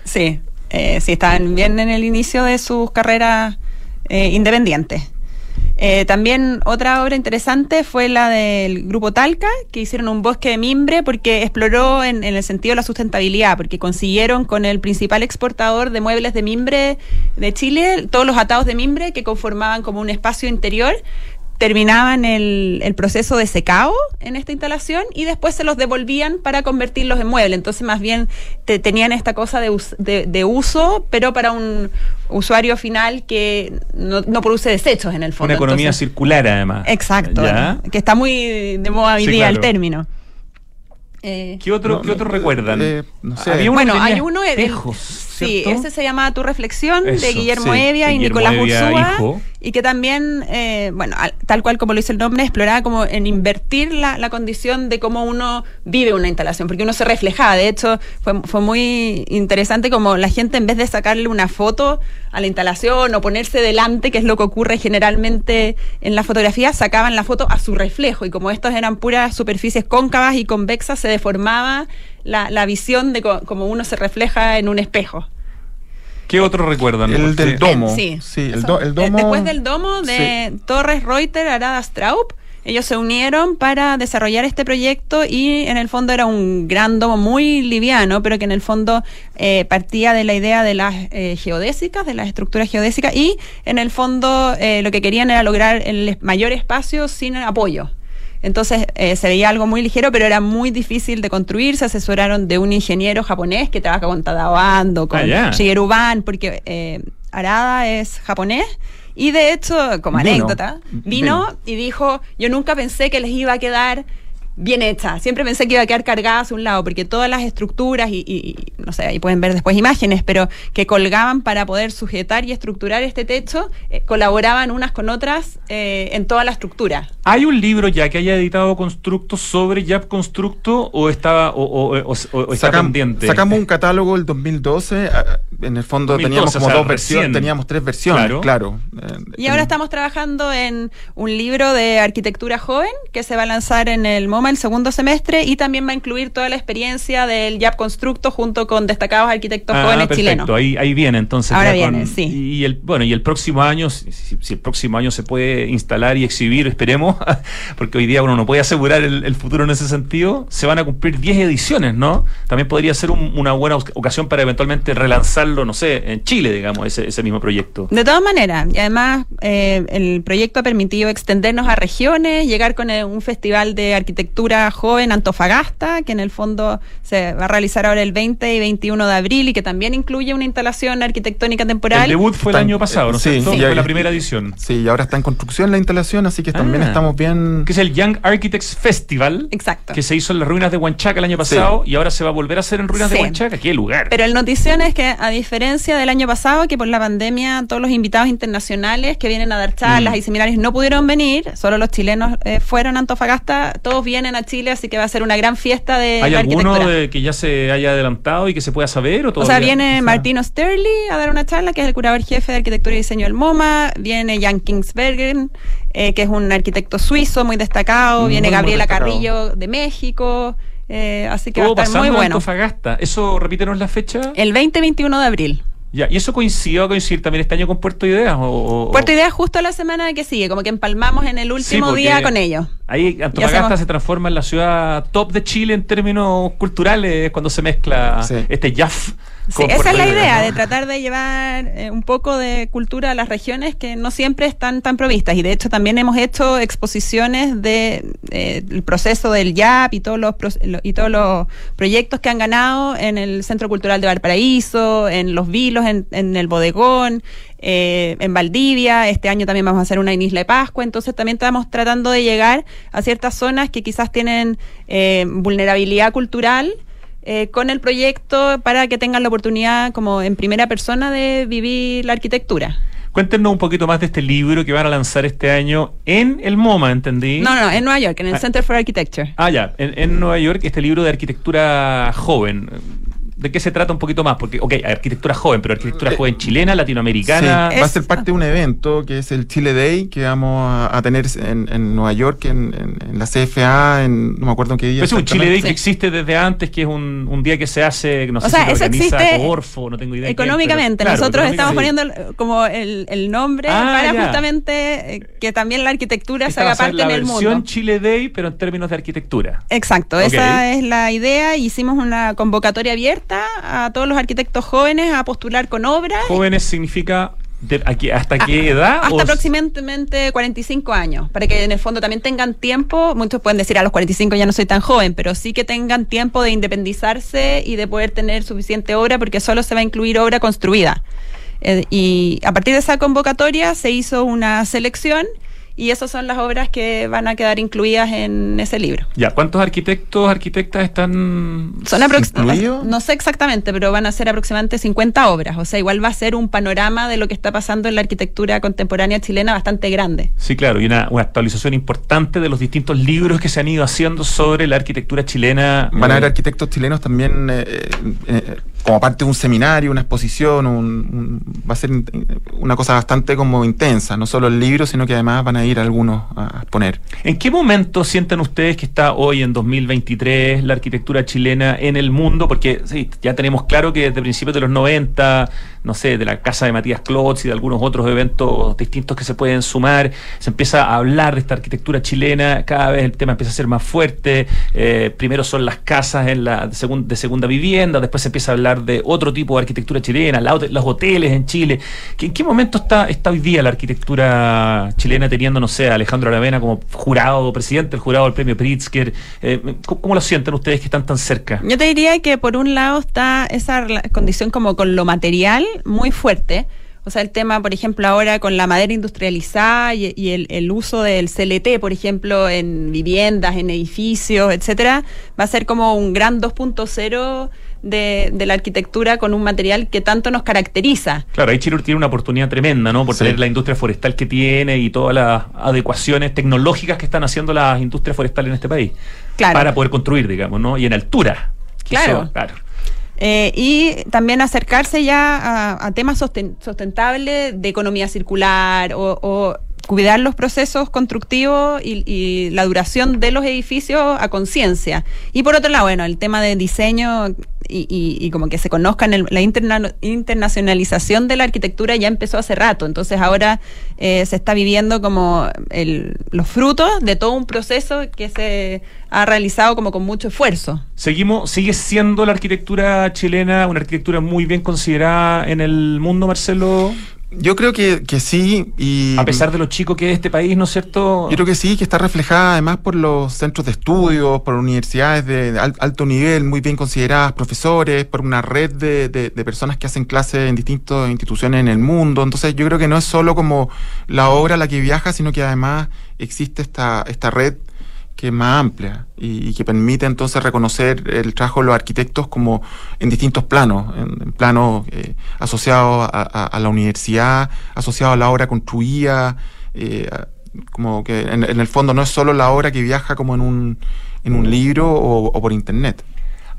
Sí, eh, sí, estaban bien en el inicio de sus carreras eh, independientes. Eh, también otra obra interesante fue la del grupo Talca, que hicieron un bosque de mimbre porque exploró en, en el sentido de la sustentabilidad, porque consiguieron con el principal exportador de muebles de mimbre de Chile, todos los atados de mimbre que conformaban como un espacio interior, terminaban el, el proceso de secado en esta instalación y después se los devolvían para convertirlos en muebles. Entonces, más bien te- tenían esta cosa de, us- de- de uso, pero para un usuario final que no, no produce desechos en el fondo. Una economía Entonces, circular, además. Exacto, ¿Ya? que está muy de moda hoy Sí, día el término. Eh, ¿Qué otro, No, ¿qué otro no, recuerdan? eh, no sé. Había uno bueno, que tenía hay uno. el- espejos, sí, ¿cierto? ese se llama Tu Reflexión, de Eso, Guillermo sí, Evia de y Guillermo Nicolás Ursúa. Y que también, eh, bueno, al- tal cual como lo dice el nombre, exploraba como en invertir la, la condición de cómo uno vive una instalación, porque uno se reflejaba. De hecho, fue, fue muy interesante como la gente, en vez de sacarle una foto a la instalación o ponerse delante, que es lo que ocurre generalmente en la fotografía, sacaban la foto a su reflejo. Y como estos eran puras superficies cóncavas y convexas, se deformaba la, la visión de co- como uno se refleja en un espejo. ¿Qué otro recuerdan? El del domo. Sí, Sí, el, Eso. do- el Eh, domo. Después del domo de Torres Reuter, Arada Straub, ellos se unieron para desarrollar este proyecto y en el fondo era un gran domo muy liviano, pero que en el fondo eh, partía de la idea de las eh, geodésicas, de las estructuras geodésicas y en el fondo eh, lo que querían era lograr el mayor espacio sin apoyo. Entonces eh, se veía algo muy ligero, pero era muy difícil de construir. Se asesoraron de un ingeniero japonés que trabaja con Tadao Ando, con Ah, ya. Shigeru Ban, porque eh, Arada es japonés. Y de hecho, como Vino. anécdota, vino Vino. y dijo, yo nunca pensé que les iba a quedar bien hecha. Siempre pensé que iba a quedar cargada hacia un lado, porque todas las estructuras y, y- y, no sé, ahí pueden ver después imágenes, pero que colgaban para poder sujetar y estructurar este techo, eh, colaboraban unas con otras eh, en toda la estructura. ¿Hay un libro ya que haya editado Constructo sobre Yap Constructo o estaba o, o- o- o- o está Sacam- pendiente? Sacamos un catálogo el 2012. ah, En el fondo 2012, teníamos como o sea, dos versiones, teníamos tres versiones, Claro. claro. Y ahora estamos trabajando en un libro de arquitectura joven que se va a lanzar en el MoMA el segundo semestre y también va a incluir toda la experiencia del YAP Constructo junto con destacados arquitectos Ah, jóvenes perfecto, chilenos. Ahí, ahí viene entonces. Ahora viene, sí. Y el, bueno, y el próximo año, si, el próximo año se puede instalar y exhibir, esperemos, <laughs> porque hoy día uno no puede asegurar el, el futuro en ese sentido, se van a cumplir 10 ediciones, ¿no? También podría ser un- una buena oc- ocasión para eventualmente relanzarlo, no sé, en Chile, digamos, ese, ese mismo proyecto. De todas maneras, y además eh, el proyecto ha permitido extendernos a regiones, llegar con eh, un festival de arquitectura joven Antofagasta, que en el fondo se va a realizar ahora el 20 y 21 de abril y que también incluye una instalación arquitectónica temporal. El debut fue el año pasado, ¿no sí, cierto? sí, fue la primera edición. Sí, y ahora está en construcción la instalación, así que también Ah. estamos bien. Que es el Young Architects Festival. Exacto. Que se hizo en las ruinas de Huanchaca el año pasado y ahora se va a volver a hacer en ruinas de Sí. Huanchaca. ¡Qué lugar! Pero el notición es que, a diferencia del año pasado, que por la pandemia todos los invitados internacionales que vienen a dar charlas Mm. y seminarios no pudieron venir, solo los chilenos eh, fueron a Antofagasta, todos vienen a Chile, así que va a ser una gran fiesta de ¿Hay la alguno de que ya se haya adelantado y que se pueda saber? O, O sea, todavía- viene quizá? Martino Sterling a dar una charla, que es el curador jefe de arquitectura y diseño del MoMA. Viene Jan Kingsbergen, eh, que es un arquitecto suizo muy destacado. Muy, viene Gabriela destacado. Carrillo de México. Eh, así que Todo va a estar muy en bueno. Antofagasta. ¿Eso, repítenos la fecha? El 20-21 de abril. Ya, ¿Y eso coincidió a coincidir también este año con Puerto Ideas? O, o- Puerto Idea justo la semana que sigue, como que empalmamos en el último día con ellos. Ahí Antofagasta hacemos- se transforma en la ciudad top de Chile en términos culturales cuando se mezcla Sí. este JAF. Sí, esa es la idea, ¿no? de tratar de llevar eh, un poco de cultura a las regiones que no siempre están tan provistas. Y de hecho también hemos hecho exposiciones de eh, proceso del YAP y todos los y todos los proyectos que han ganado en el Centro Cultural de Valparaíso, en Los Vilos, en, en el Bodegón, eh, en Valdivia. Este año también vamos a hacer una en Isla de Pascua. Entonces también estamos tratando de llegar a ciertas zonas que quizás tienen eh, vulnerabilidad cultural eh, con el proyecto para que tengan la oportunidad como en primera persona de vivir la arquitectura. Cuéntenos un poquito más de este libro que van a lanzar este año en el MoMA, ¿entendí? No, no, en Nueva York, en el Ah. Center for Architecture. Ah, ya, en, en Nueva York, este libro de arquitectura joven. ¿De qué se trata un poquito más? Porque, ok, arquitectura joven, pero arquitectura joven chilena, latinoamericana. Sí, va a ser parte de un evento que es el Chile Day que vamos a, a tener en, en Nueva York, en, en- en la CFA, en, no me acuerdo en qué día. Es un Chile Day que existe desde antes, que es un, un día que se hace, no sé sea, si lo organiza Corfo, no tengo idea. quién, pero- Económicamente, claro, nosotros estamos poniendo el- como el, el nombre Ah, para ya. justamente eh, que también la arquitectura se Esta haga parte la en el versión mundo. Chile Day, pero en términos de arquitectura. Exacto, esa es la idea. Hicimos una convocatoria abierta a todos los arquitectos jóvenes a postular con obras. Jóvenes significa de aquí, hasta qué edad? Hasta aproximadamente 45 años, para que en el fondo también tengan tiempo, muchos pueden decir a los 45 ya no soy tan joven, pero sí que tengan tiempo de independizarse y de poder tener suficiente obra, porque solo se va a incluir obra construida. Eh, y a partir de esa convocatoria se hizo una selección y esas son las obras que van a quedar incluidas en ese libro. Ya, ¿cuántos arquitectos, arquitectas están Son aprox- ¿Incluido? No sé exactamente, pero van a ser aproximadamente 50 obras. O sea, igual va a ser un panorama de lo que está pasando en la arquitectura contemporánea chilena bastante grande. Sí, claro, y una, una actualización importante de los distintos libros que se han ido haciendo sobre la arquitectura chilena. Van a haber Eh, arquitectos chilenos también eh, eh, como parte de un seminario, una exposición, un- va a ser una cosa bastante como intensa, no solo el libro, sino que además van a ir algunos a exponer. ¿En qué momento sienten ustedes que está hoy en 2023 la arquitectura chilena en el mundo? Porque sí, ya tenemos claro que desde principios de los 90, no sé, de la casa de Matías Klotz y de algunos otros eventos distintos que se pueden sumar, se empieza a hablar de esta arquitectura chilena, cada vez el tema empieza a ser más fuerte, eh, primero son las casas en la de, de segunda vivienda, después se empieza a hablar de otro tipo de arquitectura chilena, la los hoteles en Chile. ¿Qué- ¿En qué momento está, está hoy día la arquitectura chilena teniendo, no sé, a Alejandro Aravena como jurado, presidente del jurado del premio Pritzker? Eh, ¿cómo, lo sienten ustedes que están tan cerca? Yo te diría que por un lado está esa condición como con lo material muy fuerte. O sea, el tema, por ejemplo, ahora con la madera industrializada y, y el, el uso del CLT, por ejemplo, en viviendas, en edificios, etcétera, va a ser como un gran 2.0 de, de la arquitectura con un material que tanto nos caracteriza. Claro, ahí Chile tiene una oportunidad tremenda, ¿no? Por Sí. tener la industria forestal que tiene y todas las adecuaciones tecnológicas que están haciendo las industrias forestales en este país. Claro. Para poder construir, digamos, ¿no? Y en altura. Claro. eso, claro. Eh, y también acercarse ya a, a temas sosten- sustentables de economía circular o, cuidar los procesos constructivos y, y la duración de los edificios a conciencia. Y por otro lado, bueno, el tema de diseño y, y- y como que se conozcan el- la interna- internacionalización de la arquitectura ya empezó hace rato. Entonces ahora eh, se está viviendo como el- los frutos de todo un proceso que se ha realizado como con mucho esfuerzo. Seguimos, sigue siendo la arquitectura chilena una arquitectura muy bien considerada en el mundo, Marcelo, Yo creo que, que sí. Y a pesar de lo chico que es este país, ¿no es cierto? Yo creo que sí, que está reflejada además por los centros de estudios, por universidades de al- alto nivel, muy bien consideradas, profesores, por una red de, de- de personas que hacen clases en distintas instituciones en el mundo. Entonces yo creo que no es solo como la obra la que viaja, sino que además existe esta, esta red que es más amplia y, que permite entonces reconocer el trabajo de los arquitectos como en distintos planos, en, planos eh, asociados a, la universidad, asociados a la obra construida, eh, como que en, el fondo no es solo la obra que viaja como en un, en un libro o por internet.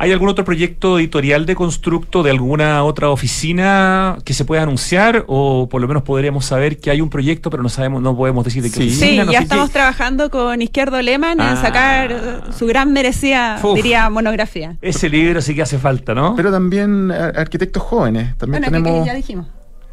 ¿Hay algún otro proyecto editorial de constructo de alguna otra oficina que se pueda anunciar? O por lo menos podríamos saber que hay un proyecto, pero no sabemos, no podemos decir de qué Sí. oficina. Sí, no ya qué. estamos trabajando con Izquierdo Leman Ah. en sacar eh, su gran merecida, Uf. diría, monografía. Ese libro sí que hace falta, ¿no? Pero también ar- arquitectos jóvenes, también Bueno, que tenemos ya dijimos.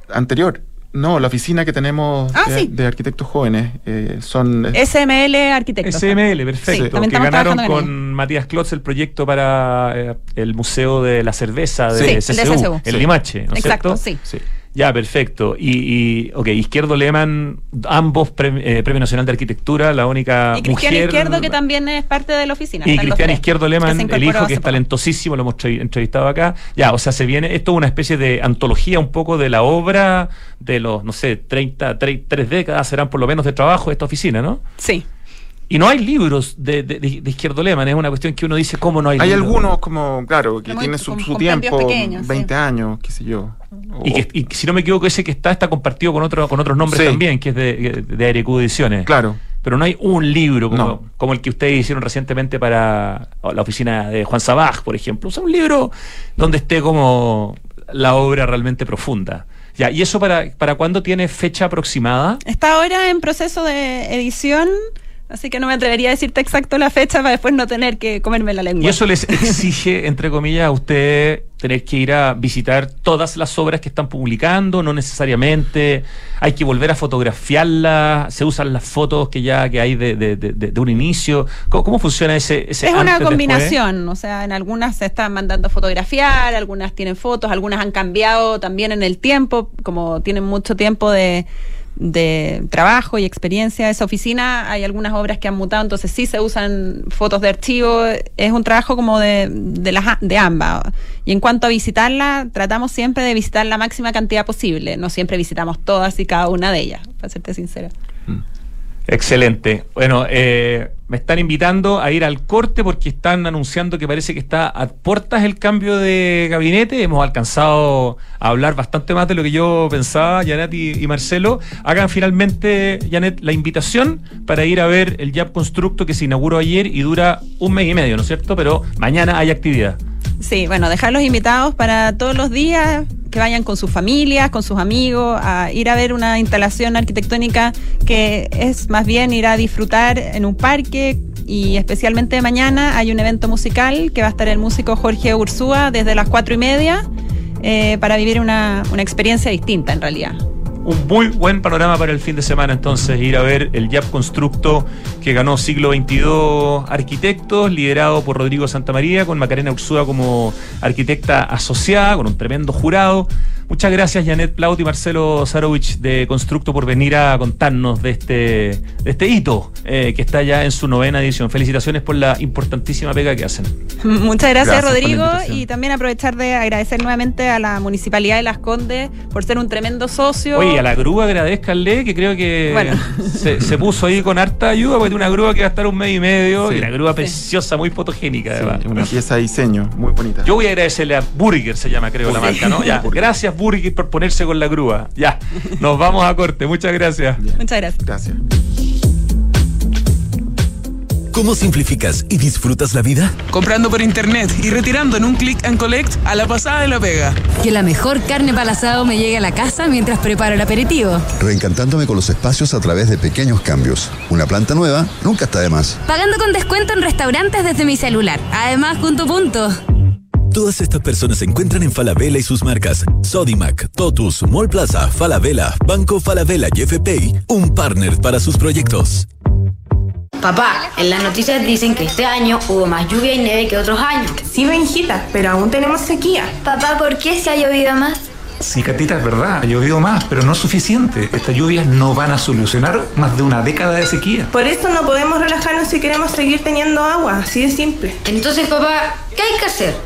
anterior. No, la oficina que tenemos Ah, de, sí. de arquitectos jóvenes eh, son eh, SML Arquitectos. SML, perfecto. Sí, que ganaron con con Matías Klotz el proyecto para eh, el Museo de la Cerveza de Sí, el de CCU, en Sí. Limache, ¿no es Exacto, cierto? sí. Ya, perfecto. Y, y ok, Izquierdo Leman, ambos pre- eh, Premio Nacional de Arquitectura, la única Y Cristian mujer. Izquierdo, que también es parte de la oficina. Y Cristian Izquierdo se el hijo, que es talentosísimo, lo hemos tre- entrevistado acá. Ya, o sea, se viene, esto es una especie de antología un poco de la obra de los, no sé, 30, tre- tres décadas serán por lo menos de trabajo de esta oficina, ¿no? Sí. Y no hay libros de, de, de- Izquierdo Leman, es una cuestión que uno dice, ¿cómo no hay Hay libros? algunos como, claro, que Muy- tienen su, su tiempo, pequeños, sí. 20 años, qué sé yo. Y, que, y si no me equivoco, ese que está está compartido con, otro, con otros nombres Sí. también, que es de, de Arecu Ediciones. Claro. Pero no hay un libro como, No. como el que ustedes hicieron recientemente para la oficina de Juan Sabaj, por ejemplo. O sea, un libro donde esté como la obra realmente profunda. Ya, ¿y eso para, para cuándo tiene fecha aproximada? Está ahora en proceso de edición, así que no me atrevería a decirte exacto la fecha para después no tener que comerme la lengua. Y eso les exige, entre comillas, a ustedes tener que ir a visitar todas las obras que están publicando, no necesariamente. Hay que volver a fotografiarlas, se usan las fotos que ya que hay de, de- de- de- un inicio. ¿Cómo, cómo funciona ese, ese Es una después? combinación, o sea, en algunas se están mandando a fotografiar, algunas tienen fotos, algunas han cambiado también en el tiempo, como tienen mucho tiempo de, de trabajo y experiencia esa oficina, hay algunas obras que han mutado, entonces sí se usan fotos de archivo, es un trabajo como de, de, las, de ambas. Y en cuanto a visitarla, tratamos siempre de visitar la máxima cantidad posible, no siempre visitamos todas y cada una de ellas, para serte sincera. Excelente. Bueno, eh, me están invitando a ir al corte porque están anunciando que parece que está a puertas el cambio de gabinete. Hemos alcanzado a hablar bastante más de lo que yo pensaba, Janet y, Marcelo. Hagan finalmente, Janet, la invitación para ir a ver el Jab Constructo que se inauguró ayer y dura un mes y medio, ¿no es cierto? Pero mañana hay actividad. Sí, bueno, dejarlos invitados para todos los días, que vayan con sus familias, con sus amigos, a ir a ver una instalación arquitectónica que es más bien ir a disfrutar en un parque y especialmente mañana hay un evento musical que va a estar el músico Jorge Ursúa desde las cuatro y media eh, para vivir una, una experiencia distinta en realidad. Un muy buen panorama para el fin de semana, entonces, ir a ver el Jab Constructo que ganó siglo XXII Arquitectos, liderado por Rodrigo Santamaría, con Macarena Ursúa como arquitecta asociada, con un tremendo jurado. Muchas gracias, Janet Plaut y Marcelo Sarovich de Constructo por venir a contarnos de este, de este hito eh, que está ya en su novena edición. Felicitaciones por la importantísima pega que hacen. <laughs> Muchas gracias, Gracias Rodrigo, y también aprovechar de agradecer nuevamente a la Municipalidad de Las Condes por ser un tremendo socio. Oye, a la grúa agradezcanle, que creo que Bueno. <laughs> se, se puso ahí con harta ayuda, porque tiene una grúa que va a estar un mes y medio, Sí. y la grúa preciosa, muy fotogénica, Sí, además. una pieza de diseño muy bonita. Yo voy a agradecerle a Burger, se llama creo la marca, ¿no? Ya. <laughs> Burger. Gracias Burger por ponerse con la grúa. Ya. Nos vamos a corte. Muchas gracias. Bien. Muchas gracias. Gracias. ¿Cómo simplificas y disfrutas la vida? Comprando por internet y retirando en un click and collect a la pasada de la pega. Que la mejor carne para asado me llegue a la casa mientras preparo el aperitivo. Reencantándome con los espacios a través de pequeños cambios. Una planta nueva nunca está de más. Pagando con descuento en restaurantes desde mi celular. Además, punto punto. Todas estas personas se encuentran en Falabella y sus marcas Sodimac, Totus, Mall Plaza, Falabella, Banco Falabella y FPI, un partner para sus proyectos. Papá, en las noticias dicen que este año hubo más lluvia y nieve que otros años. Sí, Benjita, pero aún tenemos sequía. Papá, ¿por qué se ha llovido más? Sí, Catita, es verdad, ha llovido más, pero no es suficiente. Estas lluvias no van a solucionar más de una década de sequía. Por eso no podemos relajarnos si queremos seguir teniendo agua, así de simple. Entonces, papá, ¿qué hay que hacer?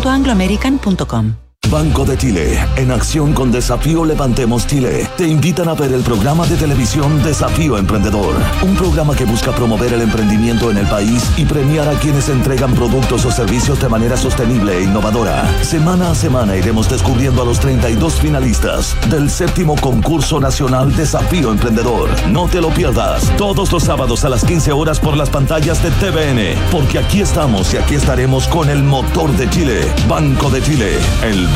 chile.angloamerican.com. Banco de Chile, en acción con Desafío Levantemos Chile, te invitan a ver el programa de televisión Desafío Emprendedor, un programa que busca promover el emprendimiento en el país y premiar a quienes entregan productos o servicios de manera sostenible e innovadora. Semana a semana iremos descubriendo a los 32 finalistas del séptimo concurso nacional Desafío Emprendedor. No te lo pierdas, todos los sábados a las 15 horas por las pantallas de TVN, porque aquí estamos y aquí estaremos con el motor de Chile, Banco de Chile, el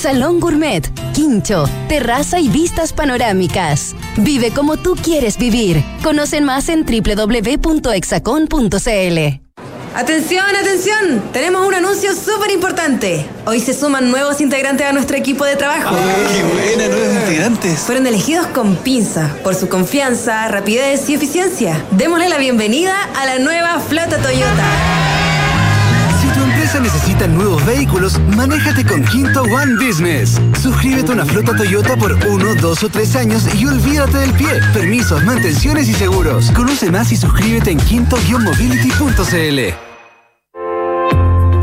salón gourmet, quincho, terraza y vistas panorámicas. Vive como tú quieres vivir. Conocen más en www.exacon.cl. Atención, atención, tenemos un anuncio súper importante. Hoy se suman nuevos integrantes a nuestro equipo de trabajo. ¡Qué buena, nuevos integrantes! Fueron elegidos con pinza por su confianza, rapidez y eficiencia. Démosle la bienvenida a la nueva flota Toyota. Si tu empresa necesita nuevos vehículos, manéjate con Quinto One Business. Suscríbete a una flota Toyota por uno, dos o tres años y olvídate del pie. Permisos, mantenciones y seguros. Conoce más y suscríbete en quinto-mobility.cl.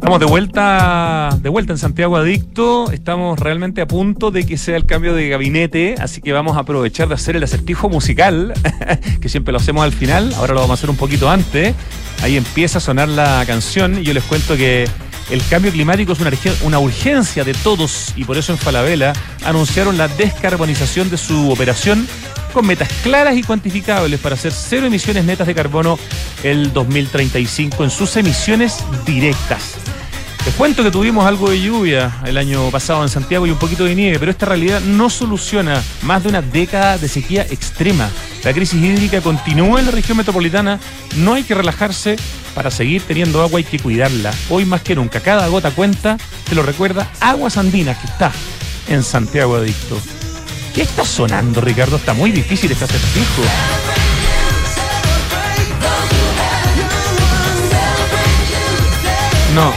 Estamos de vuelta, de vuelta en Santiago Adicto. Estamos realmente a punto de que sea el cambio de gabinete, así que vamos a aprovechar de hacer el acertijo musical, <laughs> que siempre lo hacemos al final. Ahora lo vamos a hacer un poquito antes. Ahí empieza a sonar la canción y yo les cuento que el cambio climático es una, una urgencia de todos y por eso en Falabella anunciaron la descarbonización de su operación con metas claras y cuantificables para hacer cero emisiones netas de carbono el 2035 en sus emisiones directas. Les cuento que tuvimos algo de lluvia el año pasado en Santiago y un poquito de nieve, pero esta realidad no soluciona más de una década de sequía extrema. La crisis hídrica continúa en la región metropolitana, no hay que relajarse, para seguir teniendo agua hay que cuidarla. Hoy más que nunca, cada gota cuenta, te lo recuerda Aguas Andinas, que está en Santiago Adicto. ¿Qué está sonando, Ricardo? Está muy difícil este acertijo. No.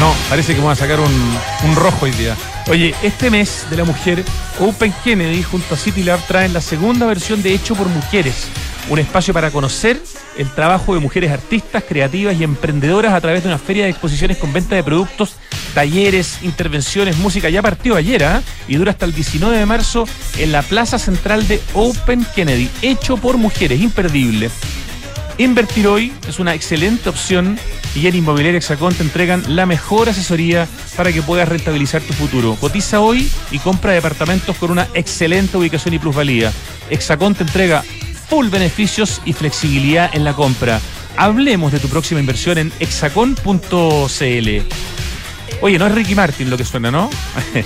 No, parece que vamos a sacar un, un rojo hoy día. Oye, este mes de la mujer, Open Kennedy junto a City Lab traen la segunda versión de Hecho por Mujeres, un espacio para conocer el trabajo de mujeres artistas, creativas y emprendedoras a través de una feria de exposiciones con venta de productos, talleres, intervenciones, música. Ya partió ayer ¿ah? y dura hasta el 19 de marzo en la Plaza Central de Open Kennedy, hecho por mujeres, imperdible. Invertir hoy es una excelente opción y en Inmobiliaria Hexacón te entregan la mejor asesoría para que puedas rentabilizar tu futuro. Cotiza hoy y compra departamentos con una excelente ubicación y plusvalía. Hexacón te entrega full beneficios y flexibilidad en la compra. Hablemos de tu próxima inversión en hexacon.cl. Oye, no es Ricky Martin lo que suena, ¿no?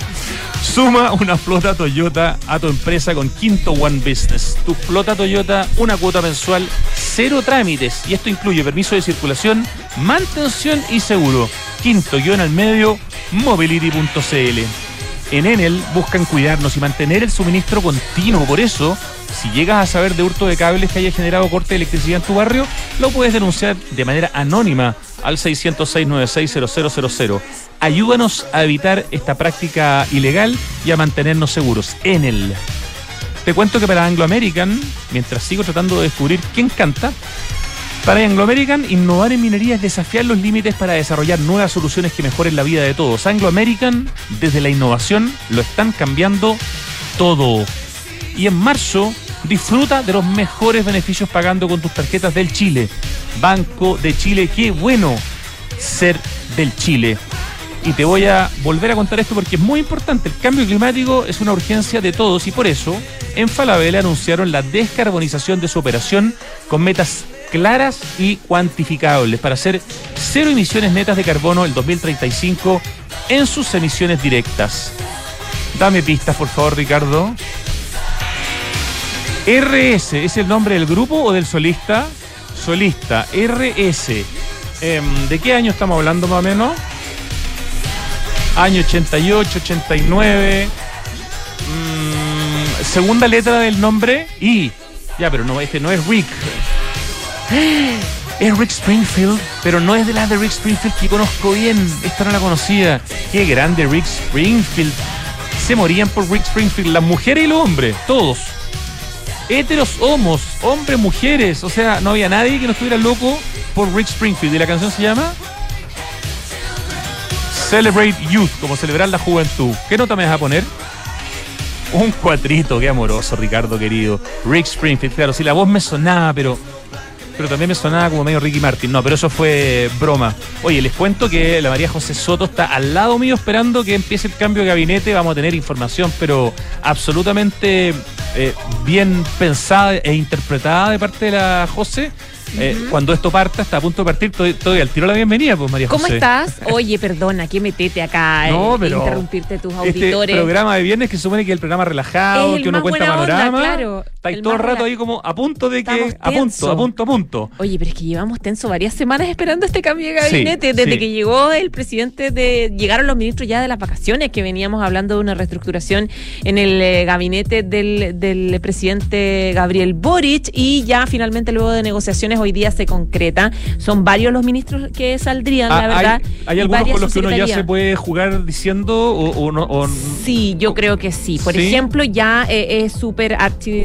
<laughs> Suma una flota Toyota a tu empresa con Quinto One Business. Tu flota Toyota, una cuota mensual, cero trámites. Y esto incluye permiso de circulación, mantención y seguro. Quinto guion al medio, mobility.cl. En Enel buscan cuidarnos y mantener el suministro continuo. Por eso, si llegas a saber de hurto de cables que haya generado corte de electricidad en tu barrio, lo puedes denunciar de manera anónima al 606-960000. Ayúdanos a evitar esta práctica ilegal y a mantenernos seguros. Enel. Te cuento que para Anglo American, mientras sigo tratando de descubrir quién canta, para Anglo American, innovar en minería es desafiar los límites para desarrollar nuevas soluciones que mejoren la vida de todos. Anglo American, desde la innovación, lo están cambiando todo. Y en marzo, disfruta de los mejores beneficios pagando con tus tarjetas del Chile. Banco de Chile, qué bueno ser del Chile. Y te voy a volver a contar esto porque es muy importante. El cambio climático es una urgencia de todos y por eso en Falabella anunciaron la descarbonización de su operación con metas claras y cuantificables para hacer cero emisiones netas de carbono el 2035 en sus emisiones directas. Dame pistas, por favor, Ricardo. RS, ¿es el nombre del grupo o del solista? Solista, RS. Em, ¿De qué año estamos hablando más o menos? Año 88, 89. Mm, segunda letra del nombre, I. Ya, pero no, este no es Rick. <gasps> Es Rick Springfield, pero no es de las de Rick Springfield que conozco bien. Esta no la conocía. Qué grande Rick Springfield. Se morían por Rick Springfield, las mujeres y los hombres, todos. Heteros, homos, hombres, mujeres. O sea, no había nadie que no estuviera loco por Rick Springfield. ¿Y la canción se llama? Celebrate Youth, como celebrar la juventud. ¿Qué nota me vas a poner? Un cuatrito, qué amoroso, Ricardo querido. Rick Springfield, claro, si la voz me sonaba, pero pero también me sonaba como medio Ricky Martin. No, pero eso fue broma. Oye, les cuento que la María José Soto está al lado mío esperando que empiece el cambio de gabinete. Vamos a tener información, pero absolutamente eh, bien pensada e interpretada de parte de la José. Eh, cuando esto parta, está a punto de partir, estoy, al tiro la bienvenida, pues María José. ¿Cómo estás? Oye, perdona, que metete acá <laughs> no, eh, pero interrumpirte tus este auditores. programa de viernes que se supone que es el programa relajado, el que uno cuenta buena onda, panorama. claro, está ahí todo el rato ahí como a punto de que. A punto, a punto, a punto. Oye, pero es que llevamos tenso varias semanas esperando este cambio de gabinete. Sí, Desde sí. que llegó el presidente de. Llegaron los ministros ya de las vacaciones, que veníamos hablando de una reestructuración en el eh, gabinete del, del presidente Gabriel Boric. Y ya finalmente, luego de negociaciones, hoy día se concreta. Son varios los ministros que saldrían, Ah, la verdad. ¿Hay, algunos con los que uno ya se puede jugar diciendo o, o no? o- Sí, yo creo que sí. Por ¿Sí? ejemplo, ya eh, es súper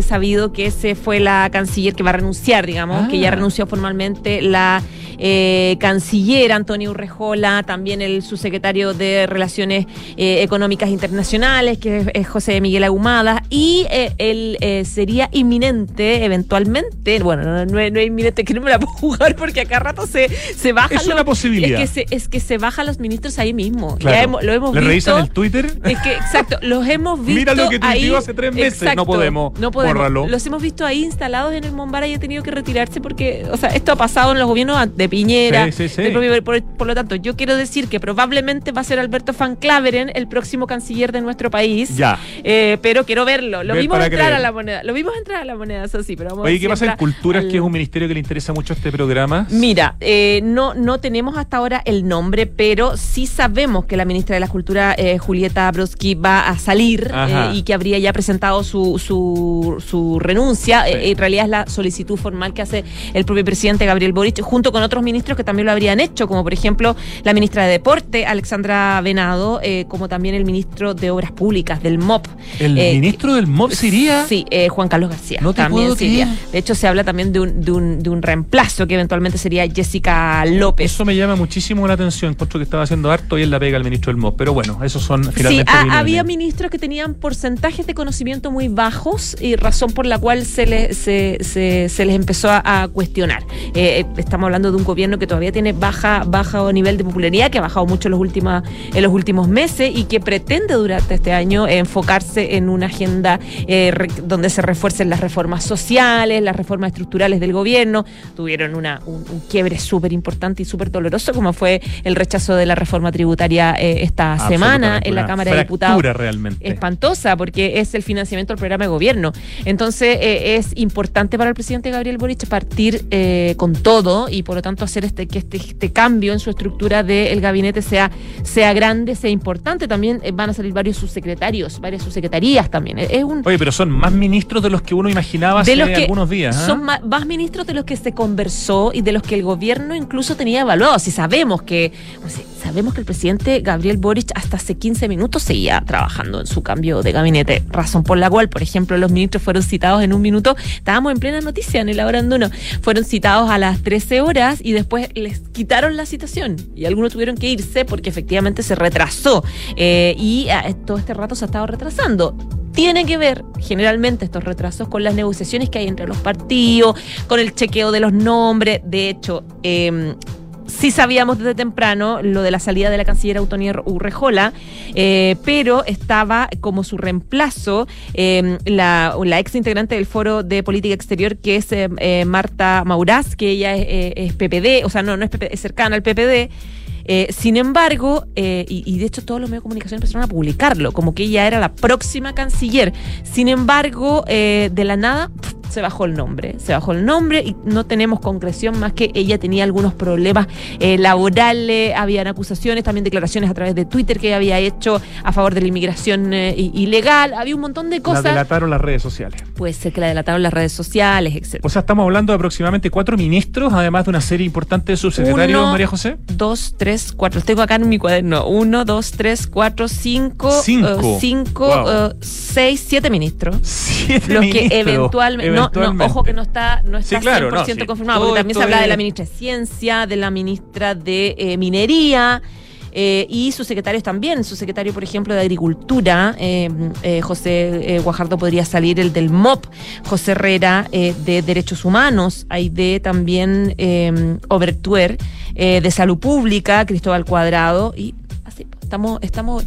sabido que se fue la canciller que va a renunciar, digamos, que ya Ah. renunció formalmente la eh, canciller Antonio Urrejola, también el subsecretario de Relaciones eh, Económicas Internacionales, que es, es José Miguel Ahumada, y eh, él eh, sería inminente, eventualmente, bueno, no, no es, no es inminente que no me la puedo <laughs> jugar porque acá rato se, se bajan Es una posibilidad. Es que se, es que se bajan los ministros ahí mismo. Claro. Ya hemos- lo hemos ¿Le visto. revisan el Twitter? Es que, exacto, los hemos visto. <laughs> Mira lo que tuiteó ahí. hace tres meses. No podemos. No podemos. Bórralo. Los hemos visto ahí instalados en el Mombara y han tenido que retirarse porque, o sea, esto ha pasado en los gobiernos de Piñera. Sí, sí, sí. del propio- por, por lo tanto, yo quiero decir que probablemente va a ser Alberto Van Claveren el próximo canciller de nuestro país. Ya. Eh, pero quiero verlo. Lo Ver vimos entrar creer. a la moneda. Lo vimos entrar a la moneda, eso sí, pero vamos a ver Oye, ¿qué pasa en Culturas, al- que es un ministerio que le interesa mucho este programa? Mira, eh, no, no tenemos hasta ahora el nombre, pero sí sabemos que la ministra de la Cultura, eh, Julieta Brodsky, va a salir y que habría ya presentado su, su, su renuncia. En realidad es la solicitud formal que hace el propio presidente Gabriel Boric, junto con otros ministros que también lo habrían hecho, como por ejemplo la ministra de Deporte, Alexandra Venado, eh, como también el ministro de Obras Públicas, del MOP. ¿El Eh, ministro del MOP se iría? Sí, eh, Juan Carlos García. No te también puedo se iría. creer. De hecho, se habla también de un, de, un, de un reemplazo que eventualmente sería Jessica López. Eso me llama muchísimo la atención. Encuentro que estaba haciendo harto y él la pega al ministro del MOP. Pero bueno, esos son Sí, finalmente. opiniones. había ministros que tenían porcentajes de conocimiento muy bajos y razón por la cual se les, se, se- se les empezó a, a cuestionar. Estamos hablando de un gobierno que todavía tiene baja, bajo nivel de popularidad, que ha bajado mucho en los, últimos en los últimos meses y que pretende durante este año enfocarse en una agenda eh, donde se refuercen las reformas sociales, las reformas estructurales del gobierno. Tuvieron una, un, un quiebre súper importante y súper doloroso, como fue el rechazo de la reforma tributaria eh, esta semana en la Cámara de Diputados realmente. espantosa porque es el financiamiento del programa de gobierno. Entonces eh, es importante para el presidente Gabriel Boric partir eh, con todo y por lo tanto hacer este que este, este cambio en su estructura del gabinete sea, sea grande, sea importante. También eh, van a salir varios subsecretarios, varias subsecretarías también. Es es un Oye, pero son más ministros de los que uno imaginaba hace de los que algunos días. ¿ah? son más, ministros de los que se conversó y de los que el gobierno incluso tenía evaluado. Si sabemos que o sea, sabemos que el presidente Gabriel Boric hasta hace 15 minutos seguía trabajando en su cambio de gabinete, razón por la cual, por ejemplo, los ministros fueron citados en un minuto. Estábamos en plena noticia en el hora en uno. Fueron citados a las 13 horas y después les quitaron la citación y algunos tuvieron que irse porque efectivamente se retrasó Eh, y ah, todo este rato se ha estado retrasando tiene que ver generalmente estos retrasos con las negociaciones que hay entre los partidos, con el chequeo de los nombres. De hecho, eh, sí sabíamos desde temprano lo de la salida de la canciller Autonia Urrejola, eh, pero estaba como su reemplazo eh, la, ex integrante del Foro de Política Exterior, que es eh, eh, Marta Maurás, que ella es, eh, es PPD, o sea, no, no es, PPD, es cercana al PPD. Eh, sin embargo, y, y de hecho todos los medios de comunicación empezaron a publicarlo, como que ella era la próxima canciller. Sin embargo, de la nada se bajó el nombre, se bajó el nombre y no tenemos concreción más que ella tenía algunos problemas eh, laborales, habían acusaciones, también declaraciones a través de Twitter que había hecho a favor de la inmigración eh, ilegal, había un montón de La cosas. delataron las redes sociales. Puede ser que la delataron las redes sociales, etc. O sea, estamos hablando de aproximadamente cuatro ministros, además de una serie importante de subsecretarios, Uno, María José. Dos, tres, cuatro. Los tengo acá en mi cuaderno. Uno, dos, tres, cuatro, cinco. Cinco. eh, cinco, Wow. seis, siete ministros. Siete Los que eventualmente, no, no, ojo que no está, no está Sí, claro, 100% no, sí. confirmado, Todo porque también se habla de la ministra de Ciencia, de la ministra de eh, Minería. eh, y sus secretarios también, su secretario, por ejemplo, de Agricultura, eh, eh, José Guajardo podría salir, el del MOP, José Herrera de Derechos Humanos, hay de también Obertuer de Salud Pública, Cristóbal Cuadrado, y así, estamos, estamos,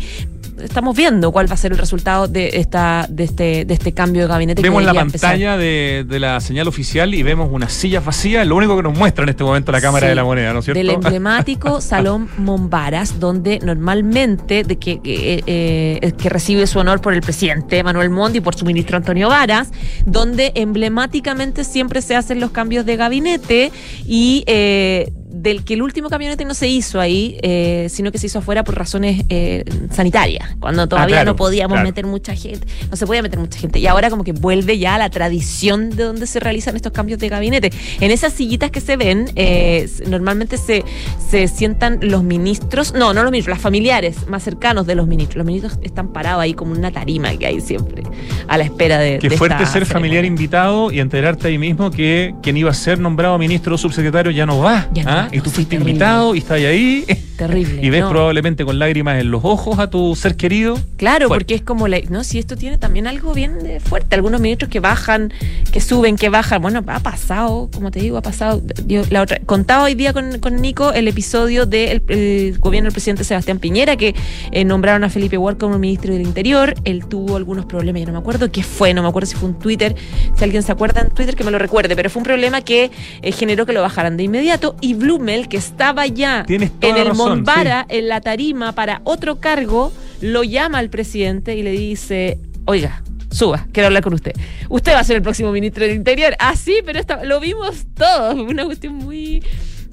estamos viendo cuál va a ser el resultado de esta, de este, de este cambio de gabinete. que Vemos la pantalla de, de la señal oficial y vemos unas sillas vacías, lo único que nos muestra en este momento la Cámara Sí, de la Moneda, ¿no es cierto? Del emblemático <laughs> Salón Mombaras, donde normalmente de que, que, eh, eh, que recibe su honor por el presidente Manuel Monti y por su ministro Antonio Varas, donde emblemáticamente siempre se hacen los cambios de gabinete y eh, del que el último gabinete no se hizo ahí, eh, sino que se hizo afuera por razones eh, sanitarias, cuando todavía claro, no podíamos claro. meter mucha gente, no se podía meter mucha gente. Y ahora como que vuelve ya a la tradición de donde se realizan estos cambios de gabinete. En esas sillitas que se ven, eh, normalmente se, se sientan los ministros, no, no los ministros, los familiares más cercanos de los ministros. Los ministros están parados ahí como una tarima que hay siempre a la espera de... Qué de fuerte esta ser ceremonia. familiar invitado y enterarte ahí mismo que quien iba a ser nombrado ministro o subsecretario ya no va. Ya no ¿ah? Y tú fuiste invitado y estás ahí Terrible. y ves no. probablemente con lágrimas en los ojos a tu ser querido. Claro, Fuerte. porque es como la, no, si esto tiene también algo bien de fuerte. Algunos ministros que bajan, que suben, que bajan. Bueno, ha pasado, como te digo, ha pasado. Yo, la otra, contaba hoy día con, con Nico el episodio del el gobierno del presidente Sebastián Piñera, que eh, nombraron a Felipe Ward como ministro del Interior. Él tuvo algunos problemas, yo no me acuerdo qué fue, no me acuerdo si fue un Twitter, si alguien se acuerda en Twitter que me lo recuerde, pero fue un problema que eh, generó que lo bajaran de inmediato. Y Blumel, que estaba ya en el Monbara, en la tarima para otro cargo, lo llama al presidente y le dice, oiga, suba, quiero hablar con usted. Usted va a ser el próximo ministro del Interior. Ah, sí, pero esta- lo vimos todos. Una cuestión muy...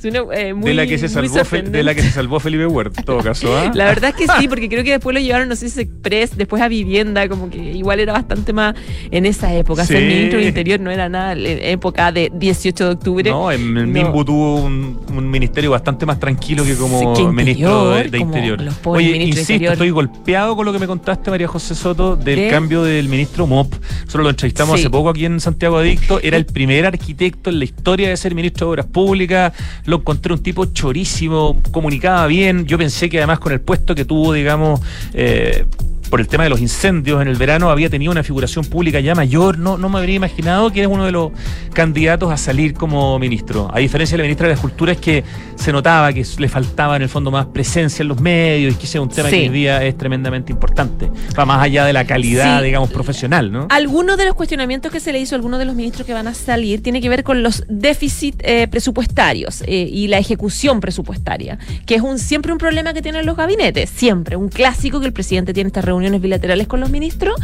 eh, muy de, la que se salvó, Fe- sorprendente. de la que se salvó Felipe Huert, en todo <laughs> caso. ¿ah? La verdad es que sí, porque creo que después lo llevaron, no sé si Express, después a Vivienda, como que igual era bastante más en esa época. Ser Sí. ministro del Interior no era nada en época de 18 de octubre. No, en el No. Mimbu tuvo un, un ministerio bastante más tranquilo que como Sí, que ministro de, interior, de como Interior. los pobres Oye, insisto, Interior. estoy golpeado con lo que me contaste, María José Soto, del cambio del ministro MOP. Nosotros lo entrevistamos Sí. hace poco aquí en Santiago Adicto. Era el primer arquitecto en la historia de ser ministro de Obras Públicas. Lo encontré un tipo chorísimo, comunicaba bien. Yo pensé que además con el puesto que tuvo, digamos, eh, por el tema de los incendios en el verano, había tenido una figuración pública ya mayor. No, no me habría imaginado que era uno de los candidatos a salir como ministro. A diferencia de la ministra de las Culturas, que se notaba que le faltaba en el fondo más presencia en los medios y que ese es un tema Sí. que hoy día es tremendamente importante. Va más allá de la calidad, Sí. digamos, profesional, ¿no? Algunos de los cuestionamientos que se le hizo a algunos de los ministros que van a salir tiene que ver con los déficits eh, presupuestarios eh, y la ejecución presupuestaria, que es un siempre un problema que tienen los gabinetes, siempre, un clásico que el presidente tiene estas reuniones bilaterales con los ministros.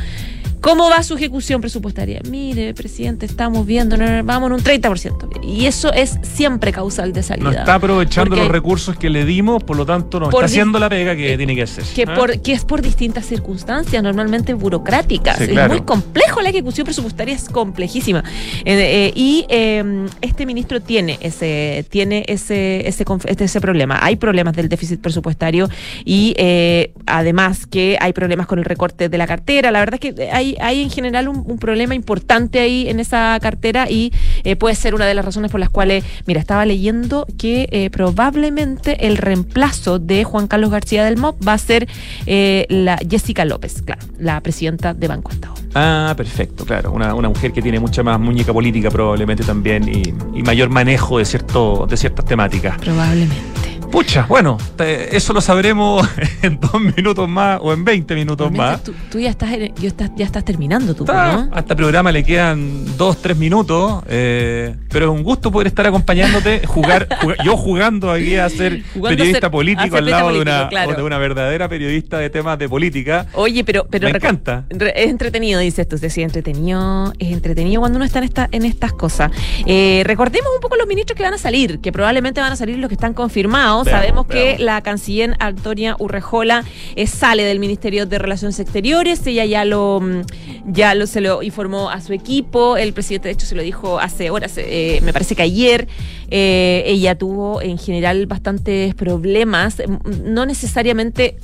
¿Cómo va su ejecución presupuestaria? Mire, presidente, estamos viendo, no, no, vamos en un 30%. Y eso es siempre causal de salida. No está aprovechando los recursos que le dimos, por lo tanto, no está haciendo la pega que tiene que hacer. que, ¿ah? por, que es por distintas circunstancias, normalmente burocráticas. Sí, Es muy complejo, la ejecución presupuestaria es complejísima. Eh, eh, y eh, este ministro tiene ese, tiene ese, ese, este- ese problema. Hay problemas del déficit presupuestario y eh, además que hay problemas con el recorte de la cartera. La verdad es que hay, hay en general un, un problema importante ahí en esa cartera y eh, puede ser una de las razones por las cuales, mira, estaba leyendo que eh, probablemente el reemplazo de Juan Carlos García del MOP va a ser eh, la Jessica López, claro, la presidenta de Banco Estado. Ah, perfecto, claro. Una, una mujer que tiene mucha más muñeca política probablemente también y, y mayor manejo de, cierto, de ciertas temáticas. Probablemente. Pucha, bueno, te- eso lo sabremos <laughs> en dos minutos más o en 20 minutos más. Tú, tú ya estás, yo estás, ya estás terminando tú, ¿no? A este programa le quedan dos, tres minutos, eh, pero es un gusto poder estar acompañándote, jugar, <laughs> yo jugando aquí a ser <laughs> Jugando periodista ser- político ser al lado de, una, político, claro. de una verdadera periodista de temas de política. Oye, pero, pero Me encanta. es entretenido, dices tú. Sí, entretenido. Es entretenido cuando uno está en, esta, en estas cosas. Eh, recordemos un poco los ministros que van a salir, que probablemente van a salir los que están confirmados. Veamos, Sabemos que la canciller Antonia Urrejola eh, sale del Ministerio de Relaciones Exteriores. Ella ya lo, mm, ya lo se lo informó a su equipo. El presidente, de hecho, se lo dijo hace horas, eh, me parece que ayer. Eh, ella tuvo en general bastantes problemas, mm, no necesariamente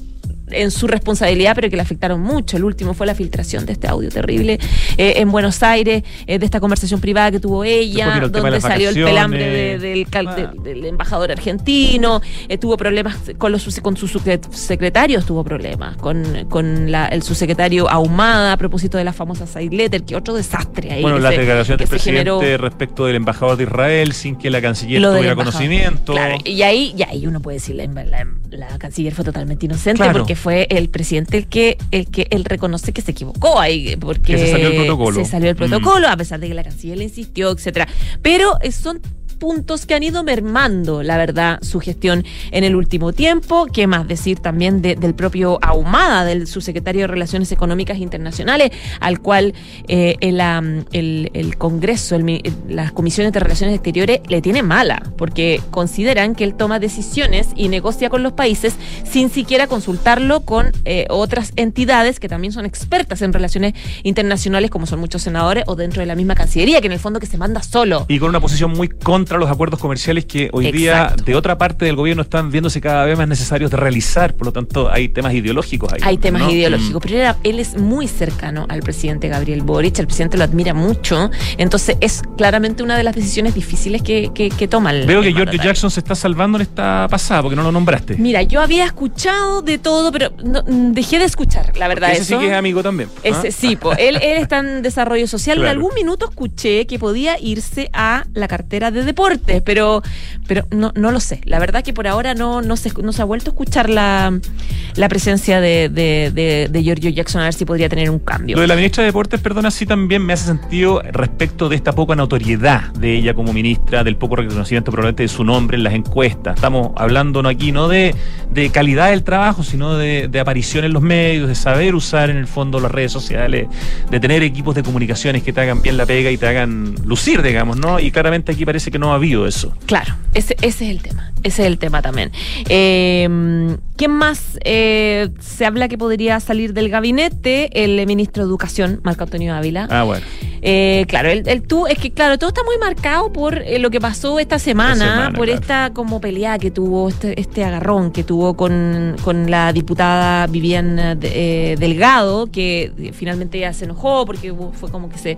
en su responsabilidad, pero que le afectaron mucho. El último fue la filtración de este audio terrible eh, en Buenos Aires, eh, de esta conversación privada que tuvo ella, el donde las salió el pelambre de- del, cal- Ah. de- del embajador argentino, eh, tuvo problemas con los sus- con sus secre- secretarios, tuvo problemas con, con la- el subsecretario Ahumada a propósito de la famosa side letter, que otro desastre ahí. Bueno, que la se- declaración que del generó. presidente respecto del embajador de Israel sin que la canciller Lo tuviera conocimiento. Claro, y ahí, y ahí uno puede decir, la, la- la canciller fue totalmente inocente Claro. porque fue el presidente el que, el que él reconoce que se equivocó ahí, porque Que se salió el protocolo. se salió el Mm. protocolo, a pesar de que la canciller le insistió, etcétera. Pero eh, son puntos que han ido mermando, la verdad, su gestión en el último tiempo. ¿Qué más decir también de- del propio Ahumada, del subsecretario de Relaciones Económicas Internacionales, al cual eh, el, Congreso, las comisiones de Relaciones Exteriores le tiene mala, porque consideran que él toma decisiones y negocia con los países sin siquiera consultarlo con eh, otras entidades que también son expertas en relaciones internacionales, como son muchos senadores o dentro de la misma Cancillería, que en el fondo que se manda solo. Y con una posición muy contra contra los acuerdos comerciales que hoy día de otra parte del gobierno están viéndose cada vez más necesarios de realizar. Por lo tanto, hay temas ideológicos ahí. Hay temas ¿no? ideológicos, pero él es muy cercano al presidente Gabriel Boric, el presidente lo admira mucho, entonces es claramente una de las decisiones difíciles que, que, que toma el. Veo que el mandatario. Jackson se está salvando en esta pasada porque no lo nombraste. Mira, yo había escuchado de todo, pero no- mm, dejé de escuchar, la verdad. Ese eso. sí que es amigo también. ¿ah? Ese sí, po. él, él está en desarrollo social. Claro. En algún minuto escuché que podía irse a la cartera de deportes, pero, pero no, no lo sé. La verdad que por ahora no, no, se, no se ha vuelto a escuchar la, la presencia de, de, de, de Giorgio Jackson, a ver si podría tener un cambio. Lo de la ministra de Deportes, perdona, sí también me hace sentido respecto de esta poca notoriedad de ella como ministra, del poco reconocimiento probablemente de su nombre en las encuestas. Estamos hablando aquí no de, de calidad del trabajo, sino de, de aparición en los medios, de saber usar en el fondo las redes sociales, de tener equipos de comunicaciones que te hagan bien la pega y te hagan lucir, digamos, ¿no? Y claramente aquí parece que no ha habido eso. Claro, ese, es el tema. Ese es el tema también. Eh, ¿Quién más eh, se habla que podría salir del gabinete? El ministro de Educación, Marco Antonio Ávila. Ah, bueno. Eh, claro, el, el tú, es que claro, todo está muy marcado por eh, lo que pasó esta semana, por claro. esta como pelea que tuvo, este, este agarrón que tuvo con, con la diputada Vivian eh, Delgado, que eh, finalmente ella se enojó porque fue como que se,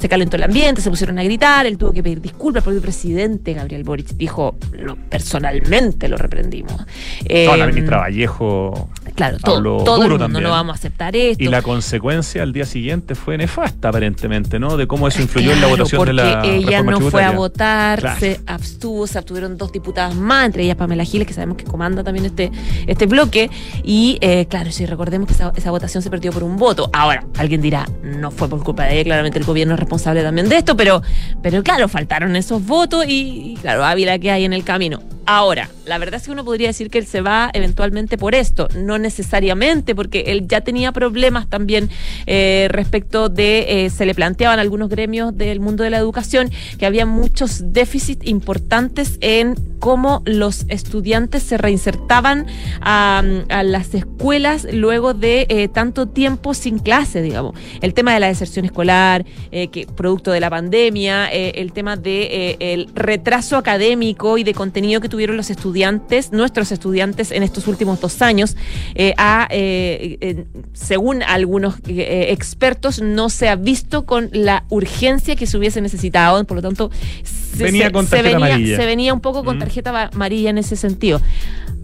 se calentó el ambiente, se pusieron a gritar, él tuvo que pedir disculpas porque el presidente Gabriel Boric dijo, lo, personalmente lo reprendimos. No, la Eh, ministra Vallejo Claro, todo, habló todo duro mundo también. no vamos a aceptar esto. Y la consecuencia al día siguiente fue nefasta, aparentemente, ¿no? De cómo eso influyó en la votación porque de la ella no fue a votar, Claro. se abstuvo, se abstuvieron dos diputadas más, entre ellas Pamela Giles, que sabemos que comanda también este, este bloque. Y eh, claro, si recordemos que esa, esa votación se perdió por un voto. Ahora, alguien dirá, no fue por culpa de ella, claramente el gobierno es responsable también de esto, pero, pero claro, faltaron esos votos y, y claro, Ávila que hay en el camino. Ahora, la verdad es que uno podría decir que él se va eventualmente por esto, no necesariamente, porque él ya tenía problemas también eh, respecto de, eh, se le planteaban algunos gremios del mundo de la educación que había muchos déficits importantes en cómo los estudiantes se reinsertaban a, las escuelas luego de eh, tanto tiempo sin clase, digamos. El tema de la deserción escolar, eh, que producto de la pandemia, el tema de eh, el retraso académico y de contenido que tuvieron los estudiantes, nuestros estudiantes en estos últimos dos años, eh, a, eh, eh, según algunos eh, expertos, no se ha visto con la urgencia que se hubiese necesitado, por lo tanto, se, Venía se- con se venía, se venía un poco con Mm. tarjeta amarilla en ese sentido.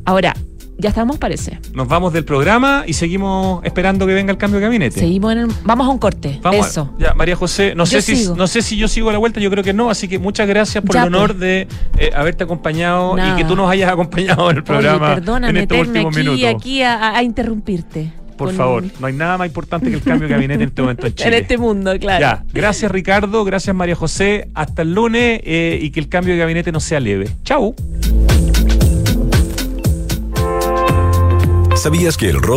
Ahora, ya estamos, parece. Nos vamos del programa y seguimos esperando que venga el cambio de gabinete. Seguimos en el- vamos a un corte. Vamos a- Eso. ya, María José, no Yo sé, si, no sé si yo sigo a la vuelta, yo creo que no, así que muchas gracias por Ya, el honor pues. de eh, haberte acompañado Nada. y que tú nos hayas acompañado en el programa Oye, perdona en estos últimos aquí, minutos. aquí a, interrumpirte. Por favor, no hay nada más importante que el cambio de gabinete en este momento en <laughs> Chile. En este mundo, claro. Ya, gracias Ricardo, gracias María José, hasta el lunes eh, y que el cambio de gabinete no sea leve. Chau. ¿Sabías que el robo